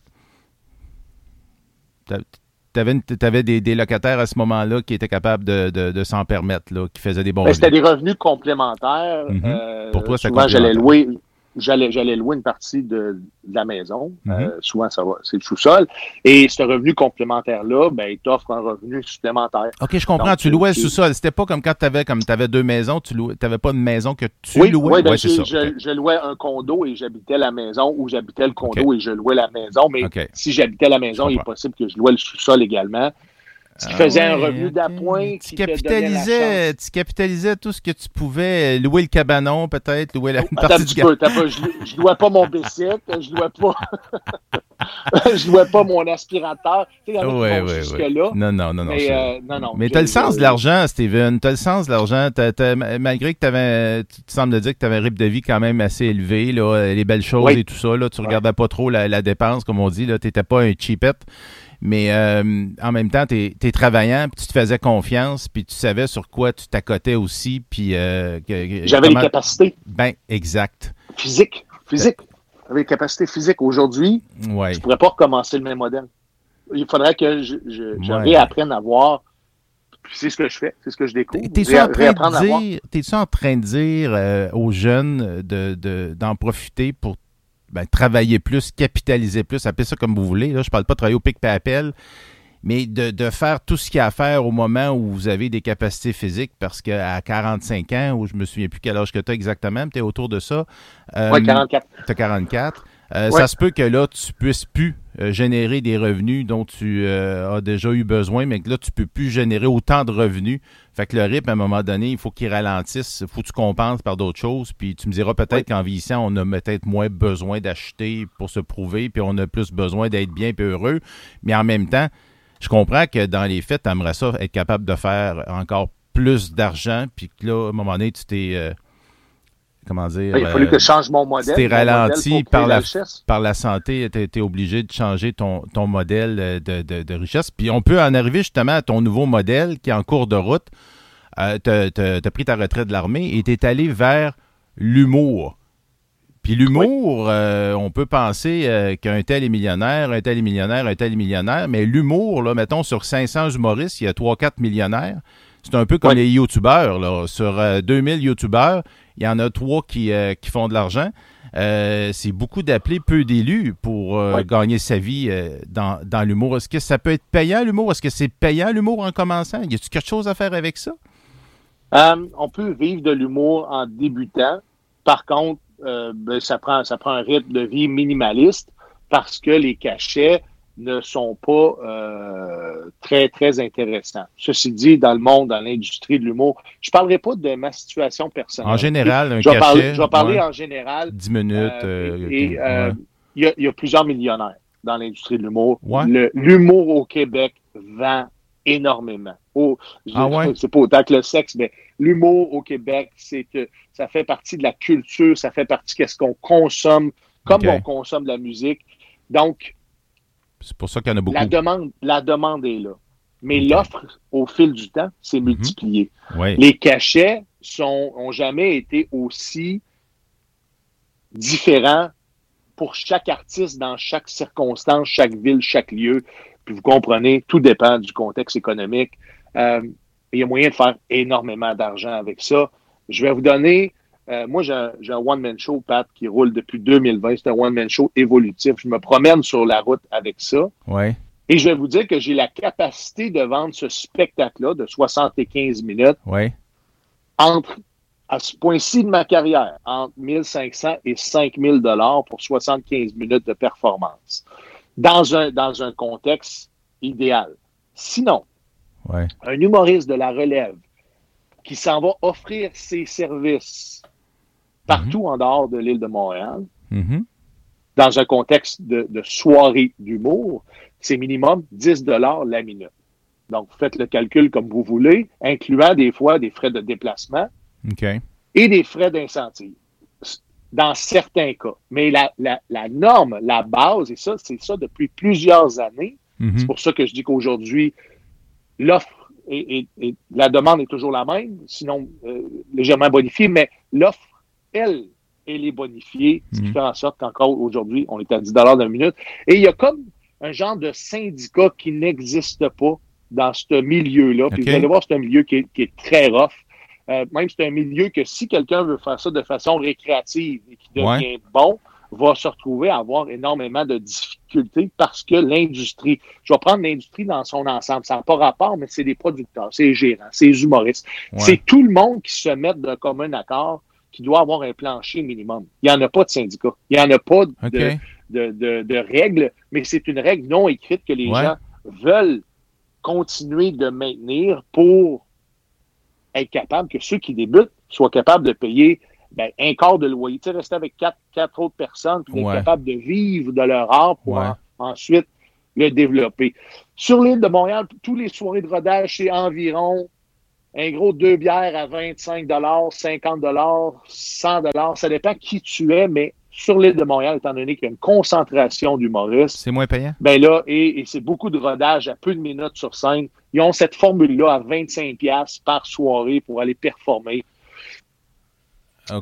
Tu avais, des, des locataires à ce moment-là qui étaient capables de, de- de s'en permettre, là, qui faisaient des bons Ben, C'était des revenus complémentaires. Mhm. Euh, Pour toi, c'est souvent, j'allais complémentaire. louer, j'allais, j'allais louer une partie de, de la maison. Mhm. Euh, souvent, ça va, c'est le sous-sol. Et ce revenu complémentaire-là, ben, il t'offre un revenu supplémentaire. OK, je comprends. Donc, tu louais le sous-sol. C'était pas comme quand tu avais, comme avais deux maisons, tu n'avais pas de maison que tu oui, louais? oui, ben, Ouais, c'est je, ça. je- louais un condo et j'habitais la maison ou j'habitais le condo et je louais la maison. Mais si j'habitais la maison, il est possible que je louais le sous-sol également. Qui Ah faisait un ouais, revenu ok. d'appoint Tu capitalisais, tu capitalisais tout ce que tu pouvais. euh, Louer le cabanon, peut-être, louer la une un partie du peu, pas, je, je louais pas mon bicycle, je louais pas, je louais pas mon aspirateur. Tu sais, il Ouais, ouais, jusque-là. Non, non, non, non. Mais, euh, non, non. Mais t'as le sens de l'argent, Steven. T'as le sens de l'argent. Malgré que t'avais, tu te sembles dire que tu avais un rythme de vie quand même assez élevé, là, les belles choses Oui. et tout ça, là, tu regardais pas trop la, la dépense, comme on dit. Tu n'étais pas un cheapette. Mais euh, en même temps, tu es, travaillant, puis tu te faisais confiance, puis tu savais sur quoi tu t'accotais aussi. Puis, euh, J'avais comment- les capacités Ben, exact. physiques, physiques. J'avais les capacités physiques. Aujourd'hui, Ouais. je pourrais pas recommencer le même modèle. Il faudrait que je, je, je Ouais. réapprenne à voir. C'est ce que je fais, c'est ce que je découvre. T'es-tu en, train de dire, en train de dire euh, aux jeunes de, de- d'en profiter pour ben, travailler plus, capitaliser plus, appelez ça comme vous voulez. Là, je parle pas de travailler au pic et appel, mais de, de faire tout ce qu'il y a à faire au moment où vous avez des capacités physiques, parce qu'à 45 ans, ou je me souviens plus quel âge que tu as exactement, tu es autour de ça. euh, Ouais, 44. T'as 44. Euh, Ouais. Ça se peut que là, tu puisses plus euh, générer des revenus dont tu euh, as déjà eu besoin, mais que là, tu peux plus générer autant de revenus. Fait que le rythme, à un moment donné, il faut qu'il ralentisse. Il faut que tu compenses par d'autres choses. Puis tu me diras peut-être Ouais. qu'en vieillissant, on a peut-être moins besoin d'acheter pour se prouver, puis on a plus besoin d'être bien et heureux. Mais en même temps, je comprends que dans les faits, tu aimerais ça être capable de faire encore plus d'argent, puis que là, à un moment donné, tu t'es... euh, comment dire... Il a fallu que je change mon modèle. t'es ralenti par la- par la santé, tu été obligé de changer ton, ton modèle euh, de, de- de richesse. Puis on peut en arriver justement à ton nouveau modèle qui est en cours de route. Euh, tu as pris ta retraite de l'armée et tu es allé vers l'humour. Puis l'humour, euh, on peut penser euh, qu'un tel est millionnaire, un tel est millionnaire, un tel est millionnaire, mais l'humour, là, mettons, sur 500 humoristes, il y a 3-4 millionnaires. C'est un peu comme Ouais. les YouTubeurs. Là. Sur euh, 2000 YouTubeurs, il y en a trois qui, euh, qui font de l'argent. Euh, c'est beaucoup d'appelés, peu d'élus pour euh, Ouais. gagner sa vie euh, dans, dans l'humour. Est-ce que ça peut être payant, l'humour? Est-ce que c'est payant, l'humour, en commençant? Y a-t-il quelque chose à faire avec ça? On peut vivre de l'humour en débutant. Par contre, ben, ça, prend, ça prend un rythme de vie minimaliste parce que les cachets ne sont pas euh, très, très intéressants. Ceci dit, dans le monde, dans l'industrie de l'humour, je ne parlerai pas de ma situation personnelle. En général, un je vais cachet. Parler, je vais parler en général. 10 minutes. Euh, et euh, ouais. il y, y, a plusieurs millionnaires dans l'industrie de l'humour. Ouais. L'humour au Québec vend énormément. Oh, ah ouais? C'est pas autant que le sexe, mais l'humour au Québec, c'est que ça fait partie de la culture, ça fait partie de ce qu'on consomme, comme Okay. on consomme de la musique. Donc, C'est pour ça qu'il y en a beaucoup. la demande, la demande est là. Mais l'offre, au fil du temps, s'est Mhm. multipliée. Les cachets sont, ont jamais été aussi différents pour chaque artiste dans chaque circonstance, chaque ville, chaque lieu. Puis vous comprenez, tout dépend du contexte économique. Euh, il y a moyen de faire énormément d'argent avec ça. Je vais vous donner, euh, moi j'ai un, one-man show, Pat, qui roule depuis 2020. C'est un one-man show évolutif. Je me promène sur la route avec ça. Ouais. Et je vais vous dire que j'ai la capacité de vendre ce spectacle-là de 75 minutes Ouais. entre, à ce point-ci de ma carrière, entre 1500 et 5000 dollars pour 75 minutes de performance. Dans un, dans un contexte idéal. Sinon, Ouais. un humoriste de la relève qui s'en va offrir ses services partout en dehors de l'île de Montréal, Mhm. dans un contexte de, de soirée d'humour, c'est minimum 10 dollars la minute. Donc, vous faites le calcul comme vous voulez, incluant des fois des frais de déplacement et des frais d'incentive. Dans certains cas. Mais la, la, la norme, la base, et ça, c'est ça depuis plusieurs années. Mhm. C'est pour ça que je dis qu'aujourd'hui, l'offre et, et- et la demande est toujours la même, sinon euh, légèrement bonifiée, mais l'offre, elle, elle est bonifiée, ce qui Mhm. fait en sorte qu'encore aujourd'hui, on est à 10 la minute. Et il y a comme un genre de syndicat qui n'existe pas dans ce milieu-là. Puis vous allez voir, c'est un milieu qui est, qui est très rough. Euh, même c'est un milieu que si quelqu'un veut faire ça de façon récréative et qui devient bon, va se retrouver à avoir énormément de difficultés parce que l'industrie, je vais prendre l'industrie dans son ensemble, ça n'a pas rapport, mais c'est des producteurs, c'est les gérants, c'est les humoristes. Ouais. C'est tout le monde qui se met de commun accord qui doit avoir un plancher minimum. Il n'y en a pas de syndicat. Il n'y en a pas de, OK. de, de, de règles, mais c'est une règle non écrite que les Ouais. gens veulent continuer de maintenir pour être capable que ceux qui débutent soient capables de payer ben, un quart de loyer. Tu sais, rester avec quatre, quatre autres personnes, puis être Ouais. capable de vivre de leur art pour Ouais. en- ensuite le développer. Sur l'île de Montréal, tous les soirées de rodage, c'est environ un gros deux bières à 25 50 100 Ça dépend qui tu es, mais sur l'île de Montréal, étant donné qu'il y a une concentration d'humoristes, C'est moins payant? ben là, et, et c'est beaucoup de rodage à peu de minutes sur scène. Ils ont cette formule-là à 25 pièces par soirée pour aller performer.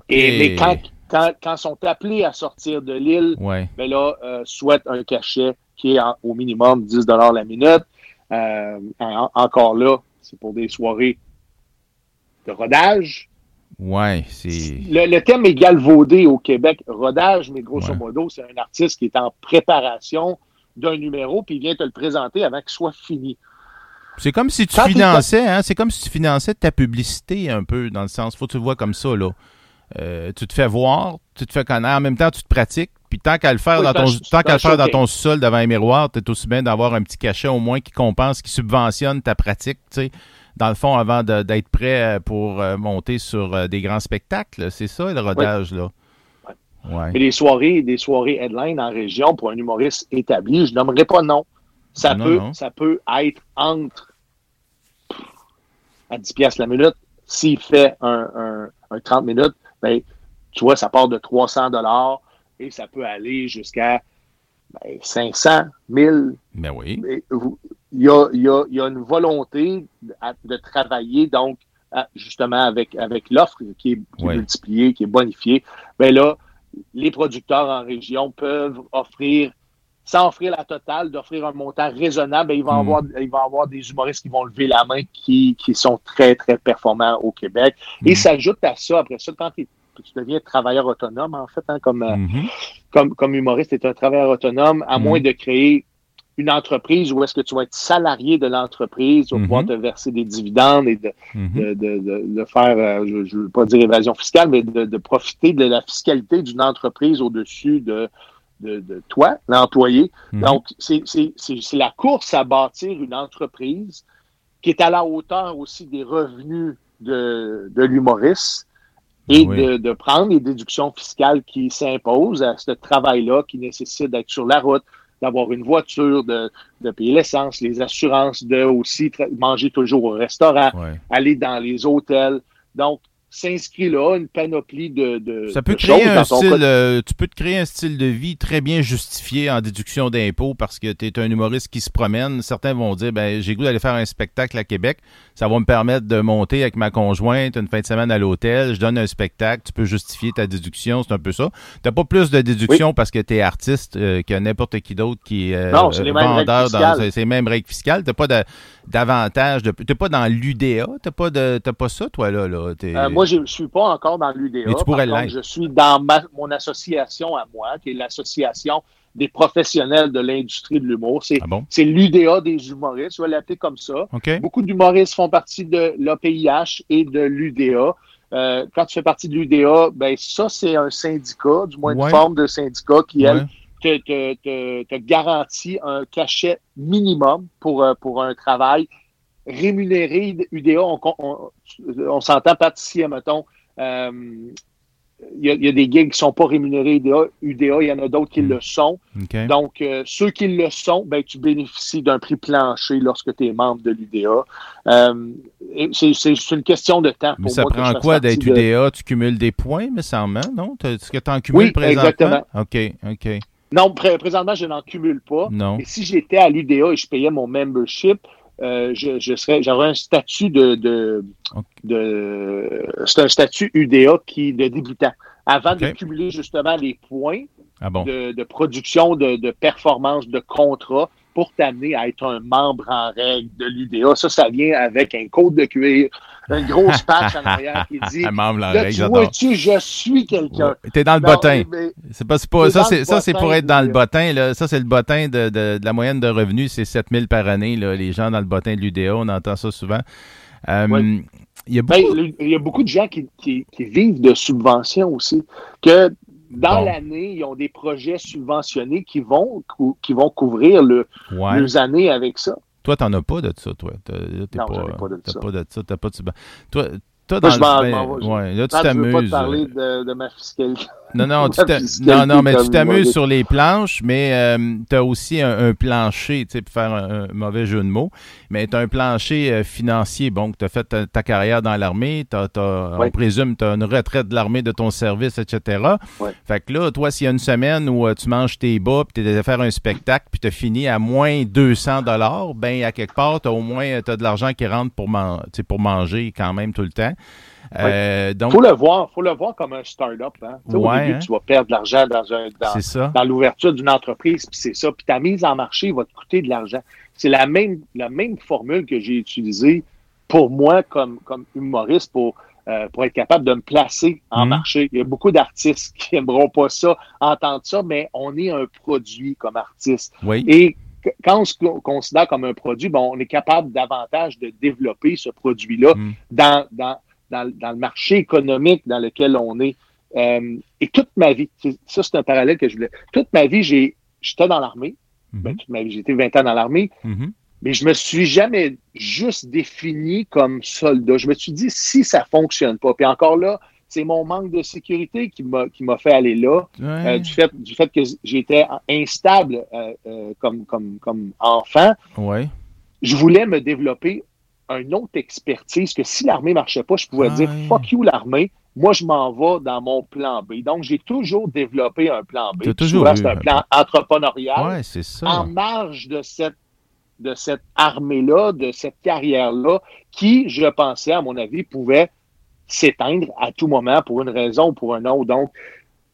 Et, mais quand, quand, quand sont appelés à sortir de l'île, Ouais. ben là, euh, souhaitent un cachet qui est en- au minimum 10 la minute. Euh, en- encore là, c'est pour des soirées de rodage. Ouais, c'est. Le, le terme est galvaudé au Québec, rodage, mais grosso Ouais. modo, c'est un artiste qui est en préparation d'un numéro, puis il vient te le présenter avant qu'il soit fini. C'est comme si tu Quand finançais, hein? C'est comme si tu finançais ta publicité un peu, dans le sens, faut que tu le vois comme ça, là. Euh, tu te fais voir, tu te fais connaître, en même temps tu te pratiques, puis tant qu'à le faire Oui, dans ton tant qu'à le faire dans showcase. ton sol devant un miroir, t'es aussi bien d'avoir un petit cachet au moins qui compense, qui subventionne ta pratique, tu sais. Dans le fond, avant d'être prêt euh, pour euh, monter sur euh, des grands spectacles, c'est ça le rodage, là? Ouais. Mais les soirées, des soirées headline en région pour un humoriste établi, je nommerai pas non. Ça Non, peut, non. ça peut être entre à 10 pièces la minute. S'il fait un, un, un 30 minutes, ben, tu vois, ça part de 300 dollars et ça peut aller jusqu'à ben, 500, 1000. Ben oui. Et vous- Il y a, il y, a, il y a une volonté de, travailler donc justement avec, avec l'offre qui est, qui est Ouais. multipliée, qui est bonifiée. Ben là, les producteurs en région peuvent offrir, sans offrir la totale, d'offrir un montant raisonnable. Il, va Mm. avoir, il va y avoir des humoristes qui vont lever la main qui, qui sont très, très performants au Québec. Et Mm. s'ajoute à ça, après ça, quand tu deviens travailleur autonome, en fait, hein, comme, Mhm. comme, comme humoriste, tu es un travailleur autonome, à Mhm. moins de créer une entreprise où est-ce que tu vas être salarié de l'entreprise, tu vas pouvoir Mhm. te verser des dividendes et de, Mhm. de, de, de- de faire, euh, je ne veux pas dire évasion fiscale, mais de, profiter de la fiscalité d'une entreprise au-dessus de, de, de toi, l'employé. Mhm. Donc, c'est c'est- c'est- c'est la course à bâtir une entreprise qui est à la hauteur aussi des revenus de, de l'humoriste et Oui. de, de prendre les déductions fiscales qui s'imposent à ce travail-là qui nécessite d'être sur la route, d'avoir une voiture, de, de payer l'essence, les assurances, de aussi manger toujours au restaurant, Ouais. aller dans les hôtels. Donc, s'inscrit là une panoplie de, de, Ça peut de créer choses un style, euh, tu peux te créer un style de vie très bien justifié en déduction d'impôts parce que tu es un humoriste qui se promène. Certains vont dire, ben, j'ai goût d'aller faire un spectacle à Québec. Ça va me permettre de monter avec ma conjointe une fin de semaine à l'hôtel. Je donne un spectacle. Tu peux justifier ta déduction. C'est un peu ça. T'as pas plus de déduction parce que tu es artiste euh, que n'importe qui d'autre qui est euh, Non, règles vendeur dans les mêmes règles fiscales. T'as pas d'avantage. De, t'es pas dans l'UDA. T'as pas de, t'as pas ça, toi, là. là. Moi, je ne suis pas encore dans l'UDA. Mais tu pourrais contre. Je suis dans ma- mon association à moi, qui est l'association des professionnels de l'industrie de l'humour. C'est Ah bon? l'UDA des humoristes, je vais l'appeler comme ça. Beaucoup d'humoristes font partie de l'APIH et de l'UDA. Euh, quand tu fais partie de l'UDA, ben ça, c'est un syndicat, du moins Ouais. une forme de syndicat qui, elle, Ouais. te, te, te, te garantit un cachet minimum pour, euh, pour un travail rémunéré. UDA, on, on, on s'entend pâtissier, mettons. euh, Il y, a, il y a des gigs qui sont pas rémunérés UDA. UDA, il y en a d'autres qui Mm. le sont. Donc, euh, ceux qui le sont, ben, tu bénéficies d'un prix plancher lorsque tu es membre de l'UDA. Euh, c'est une question de temps. Mais ça moi prend quoi d'être de- UDA? Tu cumules des points, mais ça me non? Est-ce que tu en cumules Oui, présentement? exactement. OK, OK. Non, pré- présentement, je n'en cumule pas. Non. Et si j'étais à l'UDA et je payais mon membership, euh, je, je serais, j'aurais un statut de, de, de- c'est un statut UDA qui de débutant. Avant de cumuler justement les points Ah bon? de, de production, de, de performance, de contrat pour t'amener à être un membre en règle de l'UDA. Ça, ça vient avec un code de cuir, une grosse patch en arrière qui dit Un membre en règle, tu vois-tu, je suis quelqu'un. Ouais. T'es dans le Non, bottin. C'est pas, ça, c'est, le ça, c'est pour être dans le bottin, là. Ça, c'est le bottin de, de, de la moyenne de revenus, c'est 7000 par année, là. Les gens dans le bottin de l'UDA, on entend ça souvent. Euh, Ouais. Il y a Ben, beaucoup. il y a beaucoup de gens qui, qui- qui vivent de subventions aussi, que dans Bon. l'année, ils ont des projets subventionnés qui vont, cou- qui vont couvrir le, ouais. leurs années avec ça. Toi, t'en as pas de ça, toi. T'as, pas, de t'as ça. pas de ça. T'as pas de subven- Toi, toi, Moi, dans je le, ouais, là, tu Quand je veux pas te t'amuses. parler euh, de, de ma fiscalité? Non, non, tu non, non, mais tu t'amuses sur les planches, mais tu as aussi un, un plancher, tu sais, pour faire un, un mauvais jeu de mots, mais tu as un plancher euh, financier. Bon, tu as fait ta, ta carrière dans l'armée, t'as- t'as- Oui. on présume tu as une retraite de l'armée de ton service, etc. Fait que là, toi, s'il y a une semaine où euh, tu manges tes bas, puis tu es allé faire un spectacle, puis tu as fini à moins 200 dollars, ben à quelque part, tu au moins t'as de l'argent qui rentre man- pour manger quand même tout le temps. Euh, donc, faut le voir, faut le voir comme un start-up. Hein. Tu sais, au Ouais, début, hein. tu vas perdre de l'argent dans l'ouverture d'une entreprise, puis c'est ça. Puis ta mise en marché va te coûter de l'argent. C'est la même, la même formule que j'ai utilisée pour moi comme, comme humoriste pour, euh, pour être capable de me placer en Mhm. marché. Il y a beaucoup d'artistes qui aimeront pas ça, entendre ça, mais on est un produit comme artiste. Oui. Et qu- quand on se co- considère comme un produit, bon, on est capable davantage de développer ce produit-là Mm. dans, dans, dans, le- dans le marché économique dans lequel on est. Euh, et toute ma vie, ça c'est un parallèle que je voulais. Toute ma vie, j'ai, j'étais dans l'armée. Mhm. Ben, toute ma vie, j'ai été 20 ans dans l'armée, Mhm. mais je me suis jamais juste défini comme soldat. Je me suis dit, si ça fonctionne pas, puis encore là, c'est mon manque de sécurité qui m'a, qui m'a fait aller là, Ouais. euh, du, fait, du fait que j'étais instable euh, euh, comme, comme, comme enfant. ouais. Je voulais me développer une autre expertise que si l'armée marchait pas, je pouvais Ah dire fuck you l'armée, moi je m'en vais dans mon plan B. Donc j'ai toujours développé un plan B. Toujours c'est un un plan entrepreneurial Ouais, c'est ça. en marge de cette de cette armée-là, de cette carrière-là, qui, je pensais, à mon avis, pouvait s'éteindre à tout moment pour une raison ou pour une autre. Donc,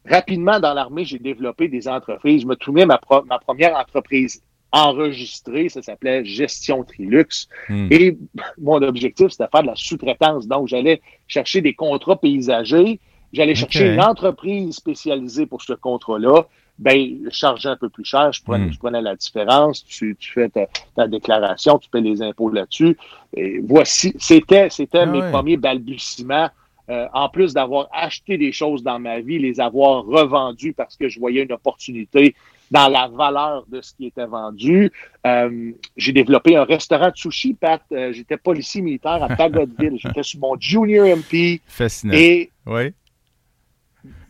rapidement dans l'armée, j'ai développé des entreprises. Je me souviens, ma première entreprise enregistrée, ça s'appelait Gestion Trilux. Hmm. Et mon objectif, c'était de faire de la sous-traitance. Donc, j'allais chercher des contrats paysagers J'allais chercher une entreprise spécialisée pour ce contrat-là. Ben, je chargeais un peu plus cher, je prenais, hmm. je prenais la différence, tu, tu fais ta, déclaration, tu payes les impôts là-dessus. Et voici, c'était, c'était ah mes premiers balbutiements. Euh, en plus d'avoir acheté des choses dans ma vie, les avoir revendues parce que je voyais une opportunité dans la valeur de ce qui était vendu. Euh, j'ai développé un restaurant de sushi, Pat. Euh, j'étais policier militaire à Bagotville. J'étais sur mon junior MP. Fascinant. Et oui.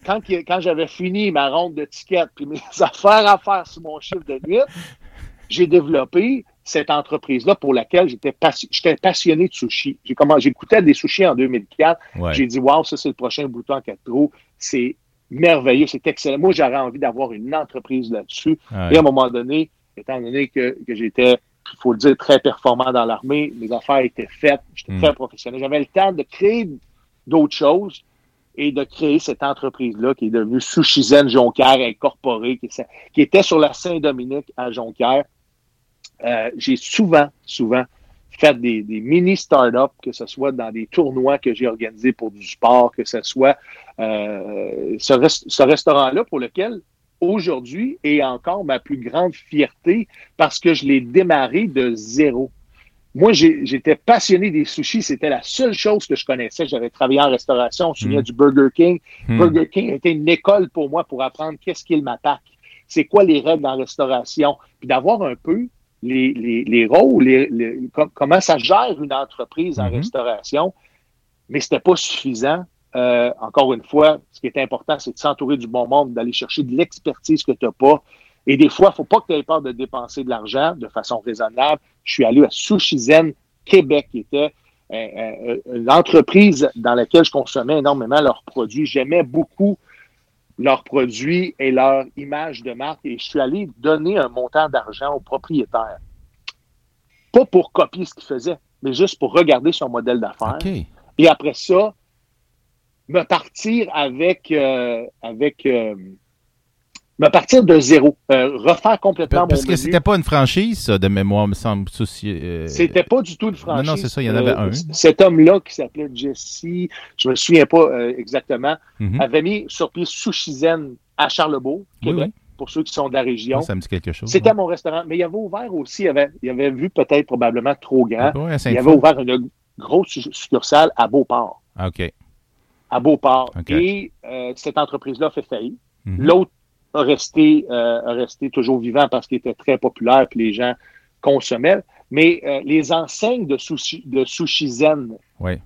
quand, quand j'avais fini ma ronde de tickets puis mes affaires à faire sur mon chiffre de nuit, j'ai développé cette entreprise-là pour laquelle j'étais passionné de sushi. J'ai j'écoutais des sushis en 2004. J'ai dit, wow, ça c'est le prochain bouton en 4 trous. C'est merveilleux, c'est excellent. Moi, j'aurais envie d'avoir une entreprise là-dessus. Et à un moment donné, étant donné que, j'étais, il faut le dire, très performant dans l'armée, mes affaires étaient faites, j'étais hmm. très professionnel. J'avais le temps de créer d'autres choses et de créer cette entreprise-là qui est devenue Sushizen Jonquière Incorporée, qui, qui était sur la Saint-Dominique à Jonquière. Euh, j'ai souvent, souvent fait des, mini startups, que ce soit dans des tournois que j'ai organisés pour du sport, que ce soit euh, ce, restaurant-là pour lequel aujourd'hui est encore ma plus grande fierté parce que je l'ai démarré de zéro. Moi, j'étais passionné des sushis. C'était la seule chose que je connaissais. J'avais travaillé en restauration. Je me souviens hmm. du Burger King. Hmm. Burger King était une école pour moi pour apprendre qu'est-ce qu'il m'attaque. C'est quoi les règles en restauration? Puis d'avoir un peu les, les, les rôles, les, comment ça gère une entreprise en mm-hmm. restauration, mais c'était pas suffisant. Euh, encore une fois, ce qui est important, c'est de s'entourer du bon monde, d'aller chercher de l'expertise que tu n'as pas. Et des fois, il ne faut pas que tu aies peur de dépenser de l'argent de façon raisonnable. Je suis allé à Sushizen Québec, qui était euh, euh, une entreprise dans laquelle je consommais énormément leurs produits. J'aimais beaucoup leurs produits et leur image de marque et je suis allé donner un montant d'argent au propriétaire. Pas pour copier ce qu'il faisait, mais juste pour regarder son modèle d'affaires. Et après ça, me partir avec, euh, avec euh, me partir de zéro, euh, refaire complètement Parce que c'était pas une franchise, ça, de mémoire, me semble. Euh... C'était pas du tout une franchise. Non, non, c'est ça, il y en avait euh, un. Cet homme-là, qui s'appelait Jesse, je me souviens pas euh, exactement, mhm. avait mis sur pied Sushizen à Charlebourg, Québec, pour ceux qui sont de la région. Ça me dit quelque chose. C'était mon restaurant. Mais il avait ouvert aussi, il avait, il avait vu peut-être probablement trop grand. il avait ouvert une grosse succursale à Beauport. Ah, OK. À Beauport. Et cette entreprise-là fait faillite. Mhm. L'autre a resté, euh, resté toujours vivant parce qu'il était très populaire et les gens consommaient. Mais euh, les enseignes de, sushi, de Sushizen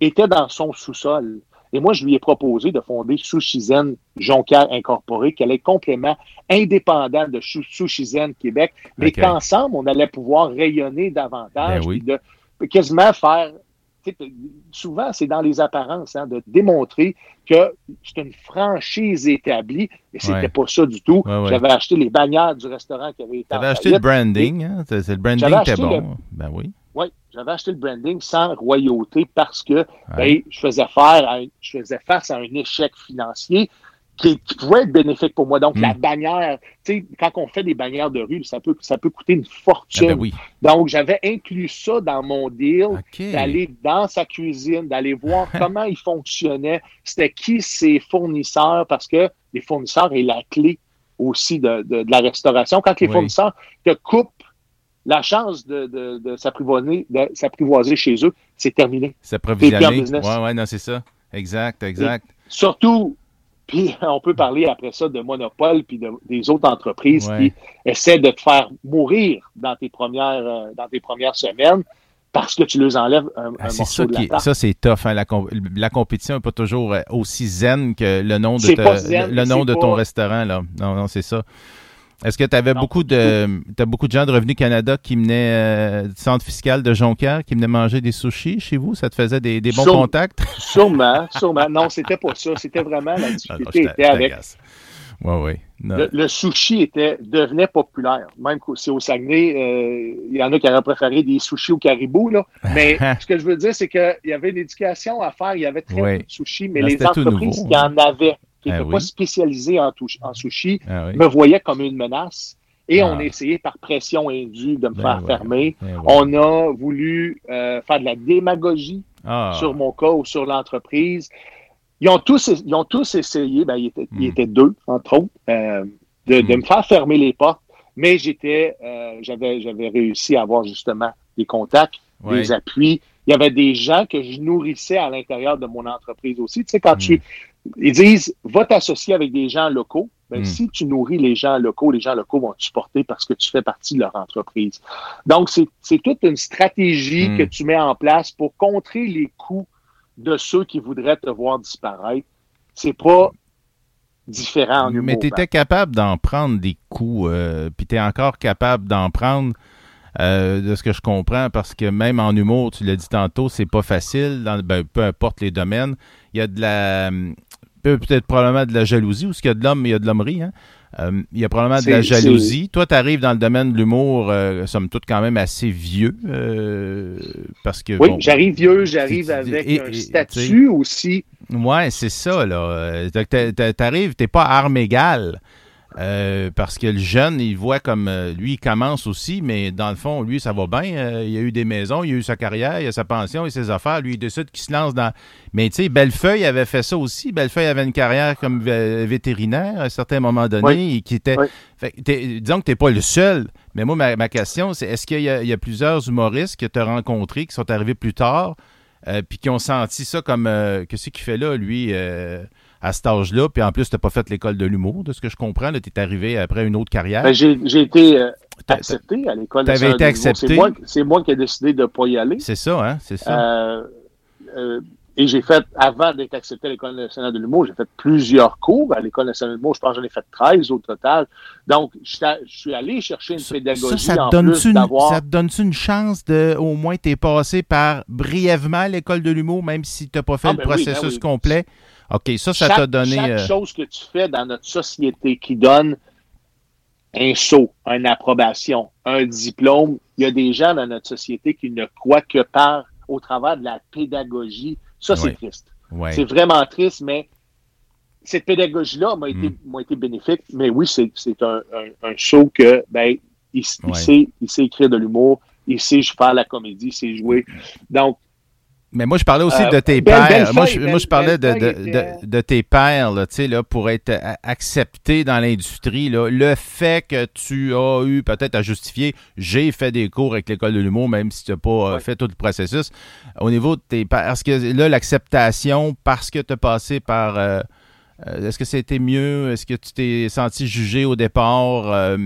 étaient dans son sous-sol. Et moi, je lui ai proposé de fonder Sushizen Jonquière Incorporé, qui allait être complètement indépendant de Sushizen Québec, mais qu'ensemble, on allait pouvoir rayonner davantage ben et de quasiment faire souvent, c'est dans les apparences, hein, de démontrer que c'est une franchise établie, et c'était pas ça du tout. J'avais acheté les bannières du restaurant qui avait été. J'avais acheté le branding, hein? C'est le branding était bon. Ben oui. Oui, j'avais acheté le branding sans royauté parce que ben, je faisais faire je faisais face à un échec financier qui, pouvait être bénéfique pour moi. Donc, la hmm. bannière, tu sais, quand on fait des bannières de rue, ça peut, ça peut coûter une fortune. Ah ben oui. Donc, j'avais inclus ça dans mon deal, d'aller dans sa cuisine, d'aller voir comment il fonctionnait, c'était qui ses fournisseurs, parce que les fournisseurs est la clé aussi de, de, la restauration. Quand les fournisseurs te coupent la chance de, de, de s'apprivoiser chez eux, c'est terminé. C'est provisionné. Oui, oui, non, c'est ça. Exact, exact. surtout, puis on peut parler après ça de monopole puis des autres entreprises qui essaient de te faire mourir dans tes premières, euh, dans tes premières semaines parce que tu leur enlèves un, ah, morceau ça de la Ça, c'est tough. Hein, la, compétition n'est pas toujours euh, aussi zen que le nom de, le nom de ton restaurant. Là. Non, non, c'est ça. Est-ce que tu avais beaucoup de as beaucoup de gens de Revenu Canada qui venaient euh, du centre fiscal de Jonquière, qui venaient manger des sushis chez vous? Ça te faisait des, bons contacts? Sûrement, sûrement. Non, c'était pas ça. C'était vraiment la difficulté était avec. Ouais, ouais. Le, sushi était, devenait populaire. Même si au Saguenay, euh, il y en a qui auraient préféré des sushis au caribou. Là. Mais ce que je veux dire, c'est qu'il y avait une éducation à faire. Il y avait très peu de sushis, mais les entreprises qui en avaient qui n'était ah pas spécialisé en, en sushi, ah me voyait comme une menace. Et on ah. a essayé par pression indue de me ben faire fermer. Ben on a voulu euh, faire de la démagogie sur mon cas ou sur l'entreprise. ils ont tous, ils ont tous essayé, ben, ils, étaient, ils étaient deux, entre autres, euh, de, de, me faire fermer les portes, mais j'étais, euh, j'avais, j'avais réussi à avoir justement des contacts, des appuis. Il y avait des gens que je nourrissais à l'intérieur de mon entreprise aussi. Tu sais, quand tu, ils disent, va t'associer avec des gens locaux. Ben, Si tu nourris les gens locaux, les gens locaux vont te supporter parce que tu fais partie de leur entreprise. Donc, c'est toute une stratégie que tu mets en place pour contrer les coûts de ceux qui voudraient te voir disparaître. C'est pas différent en humour. Mais tu étais capable d'en prendre des coups, euh, puis tu es encore capable d'en prendre. Euh, de ce que je comprends, parce que même en humour, tu l'as dit tantôt, c'est pas facile, dans, ben, peu importe les domaines. Il y a de la, peut-être probablement de la jalousie, ou ce qu'il y a de l'homme, il y a de l'hommerie. Hein? Euh, il y a probablement de la jalousie. Toi, tu arrives dans le domaine de l'humour, euh, somme toute, quand même assez vieux. Euh, parce que, oui, j'arrive vieux, j'arrive avec un statut aussi. Ouais, c'est ça, là. Tu arrives, t'es pas arme égale. Euh, parce que le jeune, il voit comme euh, lui, il commence aussi, mais dans le fond, lui, ça va bien. Euh, il a eu des maisons, il a eu sa carrière, il a sa pension, a ses affaires. Lui, il décide qu'il se lance dans. Mais tu sais, Bellefeuille avait fait ça aussi. Bellefeuille avait une carrière comme vétérinaire à un certain moment donné. Et qui était. disons que tu n'es pas le seul. Mais moi, ma, question, c'est est-ce qu'il y, a plusieurs humoristes que tu as rencontrés qui sont arrivés plus tard, puis qui ont senti ça comme. Qu'est-ce qu'il fait là, lui à cet âge-là. Puis en plus, tu n'as pas fait l'école de l'humour, de ce que je comprends. Tu es arrivé après une autre carrière. Ben, j'ai été euh, accepté à l'école de l'humour. été accepté? C'est moi, qui ai décidé de ne pas y aller. C'est ça, hein? C'est ça. Euh, euh, et j'ai fait, avant d'être accepté à l'École nationale de l'humour, j'ai fait plusieurs cours à l'École nationale de l'humour. Je pense que j'en ai fait 13 au total. Donc, je, suis allé chercher une pédagogie ça, ça en plus d'avoir... Ça te donne-tu une chance de, au moins, t'es passé par brièvement l'École de l'humour, même si tu n'as pas fait ah, le ben ben processus complet? OK, ça, ça t'a donné. Chaque euh, chose que tu fais dans notre société qui donne un saut, une approbation, un diplôme, il y a des gens dans notre société qui ne croient que par au travers de la pédagogie. Ça, c'est triste. C'est vraiment triste, mais cette pédagogie-là m'a été, hmm. été bénéfique. Mais oui, c'est un, un, show que, ben, il, sait, il sait écrire de l'humour, il sait faire la comédie, il sait jouer. Donc, mais moi, je parlais aussi de tes pères. moi, je, parlais de, de, de, tes pères, là, là, pour être accepté dans l'industrie. Le fait que tu as eu peut-être à justifier, j'ai fait des cours avec l'école de l'humour, même si tu n'as pas euh, fait tout le processus. Au niveau de tes pères, est-ce que là, l'acceptation, parce que tu as passé par... Euh, euh, est-ce que c'était mieux? Est-ce que tu t'es senti jugé au départ?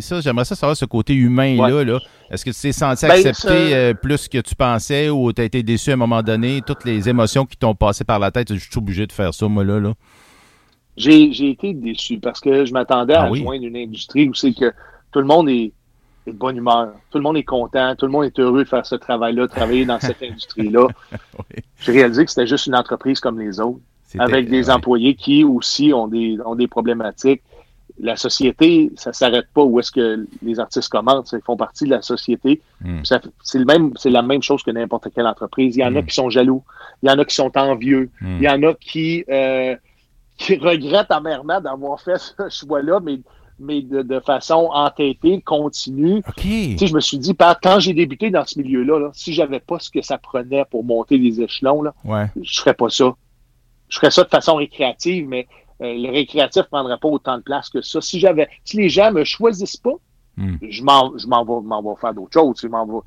Ça, j'aimerais ça savoir ce côté humain-là. Là. Est-ce que tu t'es senti ben, accepter euh, plus que tu pensais ou tu as été déçu à un moment donné? Toutes les émotions qui t'ont passé par la tête, je suis obligé de faire ça, moi, là. là. J'ai été déçu parce que je m'attendais à ah joindre une industrie où c'est que tout le monde est, de bonne humeur, tout le monde est content, tout le monde est heureux de faire ce travail-là, de travailler dans cette industrie-là. J'ai réalisé que c'était juste une entreprise comme les autres, avec des employés qui aussi ont des, ont des problématiques la société, ça s'arrête pas où est-ce que les artistes commencent. Ils font partie de la société. Hmm. C'est même, c'est la même chose que n'importe quelle entreprise. Il y en a hmm. qui sont jaloux. Il y en a qui sont envieux. Hmm. Il y en a qui, euh, qui regrettent amèrement d'avoir fait ce choix-là, mais mais de, façon entêtée, continue. Tu sais, je me suis dit, quand j'ai débuté dans ce milieu-là, là, si j'avais pas ce que ça prenait pour monter les échelons, là, ouais. je ferais pas ça. Je ferais ça de façon récréative, mais le récréatif ne prendrait pas autant de place que ça. Si j'avais, si les gens me choisissent pas, hmm. je m'en, je m'en vais, m'en vais faire d'autres choses. Je m'en vais,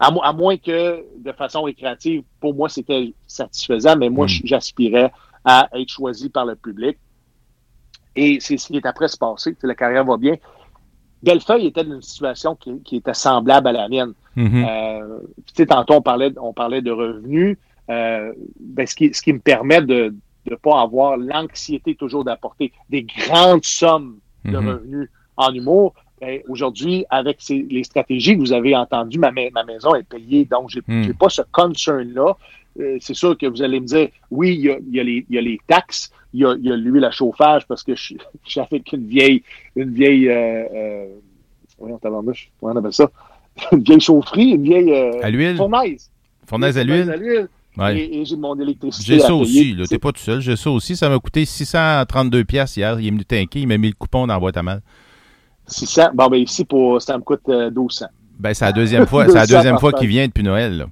à, moins que de façon récréative, pour moi, c'était satisfaisant, mais moi, hmm. j'aspirais à être choisi par le public. Et c'est ce qui est après se passer. La carrière va bien. Bellefeuille était dans une situation qui, était semblable à la mienne. Mm-hmm. euh, tu sais, tantôt, on parlait, on parlait de revenus. Euh, ben, ce, qui, ce qui me permet de, de ne pas avoir l'anxiété toujours d'apporter des grandes sommes de mhm. revenus en humour. Ben, aujourd'hui, avec les stratégies que vous avez entendues, ma, ma maison est payée, donc je n'ai mhm. pas ce concern-là. Euh, c'est sûr que vous allez me dire, oui, il y a, les, taxes, il y a, l'huile à chauffage parce que je, suis avec une vieille, une vieille, euh, euh, comment on appelle ça? Une vieille chaufferie, une vieille euh, à l'huile. fournaise. Fournaise à l'huile. Et, j'ai mon électricité. J'ai ça aussi, t'es pas tout seul. J'ai ça aussi. Ça m'a coûté 632 pièces hier. Il est venu t'inquiéter. Il m'a mis le coupon dans la boîte à mal. 600. Bon, ben ici, pour, ça me coûte 1200. Euh, ben, c'est la deuxième fois, c'est la deuxième fois qu'il vient depuis Noël, là.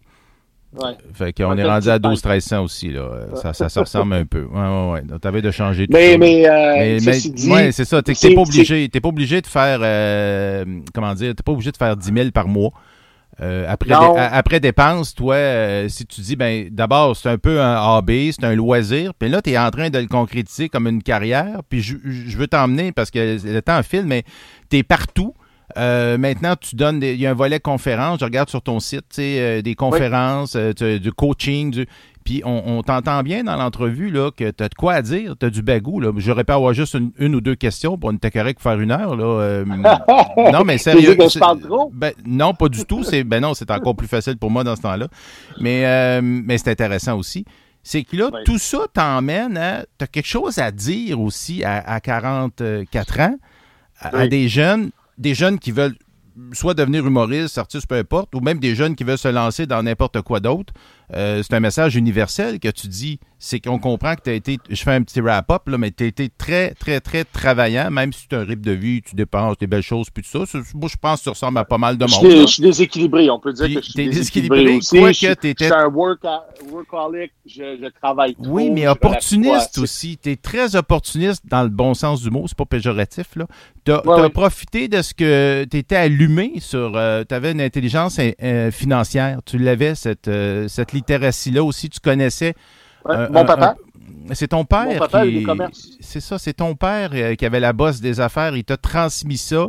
Ouais. Fait qu'on est rendu à petite 12-1300 aussi, là. Ça, ça, ça ressemble un peu. Ouais, ouais, ouais. Donc, t'avais de changer tout Mais, ça. mais, euh, Mais, ouais, c'est ça. T'es pas obligé. T'es pas obligé de faire, euh, comment dire, t'es pas obligé de faire 10 000 par mois. Euh, après, dé- après dépense, toi, euh, si tu dis, ben, d'abord, c'est un peu un hobby, c'est un loisir, puis là, tu es en train de le concrétiser comme une carrière, puis je, je veux t'emmener parce que le temps file, mais tu es partout. Euh, maintenant, tu donnes, des- il y a un volet conférence, je regarde sur ton site, tu sais, des conférences, tu du coaching, du, puis on, on t'entend bien dans l'entrevue là, que tu as de quoi à dire, tu as du bagou. Là. J'aurais pu avoir juste une, une ou deux questions pour une correct pour faire une heure. Là. Euh, non, mais sérieux. dire que je c'est- parle trop? ben, non, pas du tout. C'est, ben non, c'est encore plus facile pour moi dans ce temps-là. Mais, euh, mais c'est intéressant aussi. C'est que là, Oui. tout ça t'emmène à. Tu as quelque chose à dire aussi à, à 44 ans, à, à des jeunes, des jeunes qui veulent soit devenir humoriste, artiste, peu importe, ou même des jeunes qui veulent se lancer dans n'importe quoi d'autre. Euh, c'est un message universel que tu dis. C'est qu'on comprend que tu as été, je fais un petit wrap-up, là, mais tu as été très, très, très travaillant, même si tu as un rythme de vie, tu dépenses des belles choses, puis tout ça. Moi, je pense que tu ressembles à pas mal de monde. je suis déséquilibré, on peut dire Puis que je suis déséquilibré, déséquilibré, aussi. je, suis- t'étais- je suis un worka- workaholic, je, je travaille trop. Oui, mais opportuniste aussi. Tu es très opportuniste dans le bon sens du mot, c'est pas péjoratif. Tu as, Ouais, ouais. profité de ce que tu étais allumé sur. tu avais une intelligence euh, financière. Tu l'avais, cette, euh, cette littératie-là aussi. Tu connaissais. Ouais, euh, mon papa, c'est ton père Mon papa qui. C'est ça, c'est ton père euh, qui avait la bosse des affaires. Il t'a transmis ça.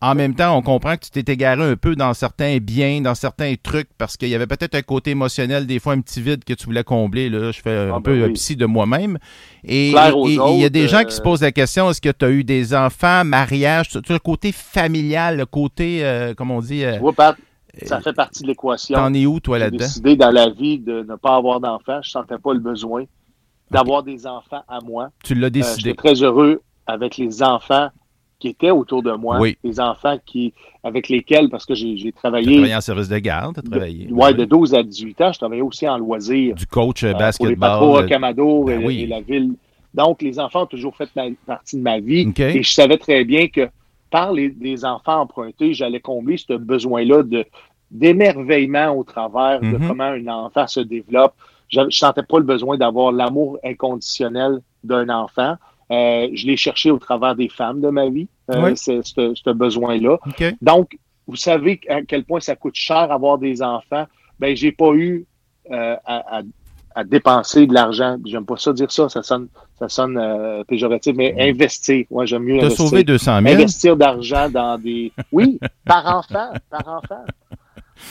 En même temps, on comprend que tu t'es égaré un peu dans certains biens, dans certains trucs, parce qu'il y avait peut-être un côté émotionnel, des fois un petit vide que tu voulais combler. Là, je fais un Ah, ben peu oui. psy de moi-même. Et il y a des gens euh, qui se posent la question est-ce que tu as eu des enfants, mariage, as le côté familial, le côté, euh, comment on dit, euh, tu vois, Pat, ça fait partie de l'équation. t'en es où, toi, J'ai là-dedans? décidé dans la vie de ne pas avoir d'enfants. Je sentais pas le besoin d'avoir des enfants à moi. Tu l'as Euh, décidé. J'étais très heureux avec les enfants qui étaient autour de moi. Oui. Les enfants qui, avec lesquels, parce que j'ai j'ai Tu travaillé, travaillé en service de garde, tu travaillé. ouais, Oui. de 12 à 18 ans. Je travaillais aussi en loisirs. Du coach euh, euh, pour les basketball. euh, Camado ben et, oui. et la ville. Donc, les enfants ont toujours fait ma- partie de ma vie. OK. Et je savais très bien que par les, les enfants empruntés, j'allais combler ce besoin-là de d'émerveillement au travers de Mhm. comment un enfant se développe. Je ne sentais pas le besoin d'avoir l'amour inconditionnel d'un enfant. Euh, je l'ai cherché au travers des femmes de ma vie, euh, Oui. ce, besoin-là. Donc, vous savez à quel point ça coûte cher avoir des enfants. Ben, j'ai pas eu euh, à, à- à dépenser de l'argent. J'aime pas ça dire ça, ça sonne, ça sonne euh, péjoratif, mais investir. Ouais, j'aime mieux investir. sauvé 200 000. Investir d'argent dans des. Oui, par enfant, par enfant.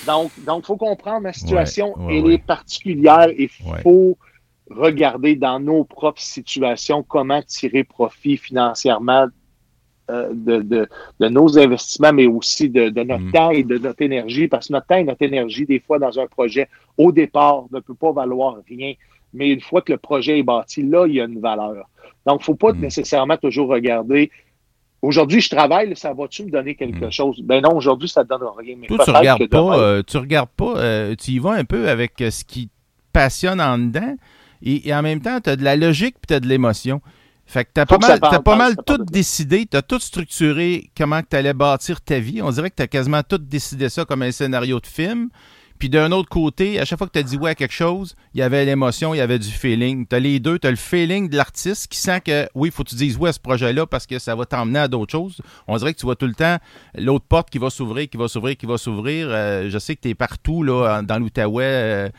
Donc, donc, faut comprendre ma situation. Ouais, ouais, Elle est particulière et faut regarder dans nos propres situations comment tirer profit financièrement euh, de, de, de nos investissements, mais aussi de, de notre Mm. temps et de notre énergie, parce que notre temps et notre énergie, des fois, dans un projet, au départ, ne peut pas valoir rien. Mais une fois que le projet est bâti, là, il y a une valeur. Donc, il ne faut pas Mm. nécessairement toujours regarder. Aujourd'hui, je travaille, ça va-tu me donner quelque Mm. chose? Ben non, aujourd'hui, ça ne te donne rien. Mais Toi, tu regardes pas, demain- euh, tu regardes pas, euh, tu y vas un peu avec euh, ce qui te passionne en dedans, et, et en même temps, tu as de la logique puis tu as de l'émotion. Fait que tu as pas mal, t'as parle, pas mal tout décidé, tu as tout structuré comment tu allais bâtir ta vie. On dirait que tu as quasiment tout décidé ça comme un scénario de film. Puis d'un autre côté, à chaque fois que tu as dit ouais à quelque chose, il y avait l'émotion, il y avait du feeling. Tu as les deux, tu as le feeling de l'artiste qui sent que oui, il faut que tu dises ouais à ce projet-là parce que ça va t'emmener à d'autres choses. On dirait que tu vois tout le temps l'autre porte qui va s'ouvrir, qui va s'ouvrir, qui va s'ouvrir. Euh, je sais que tu es partout là, dans l'Outaouais, euh,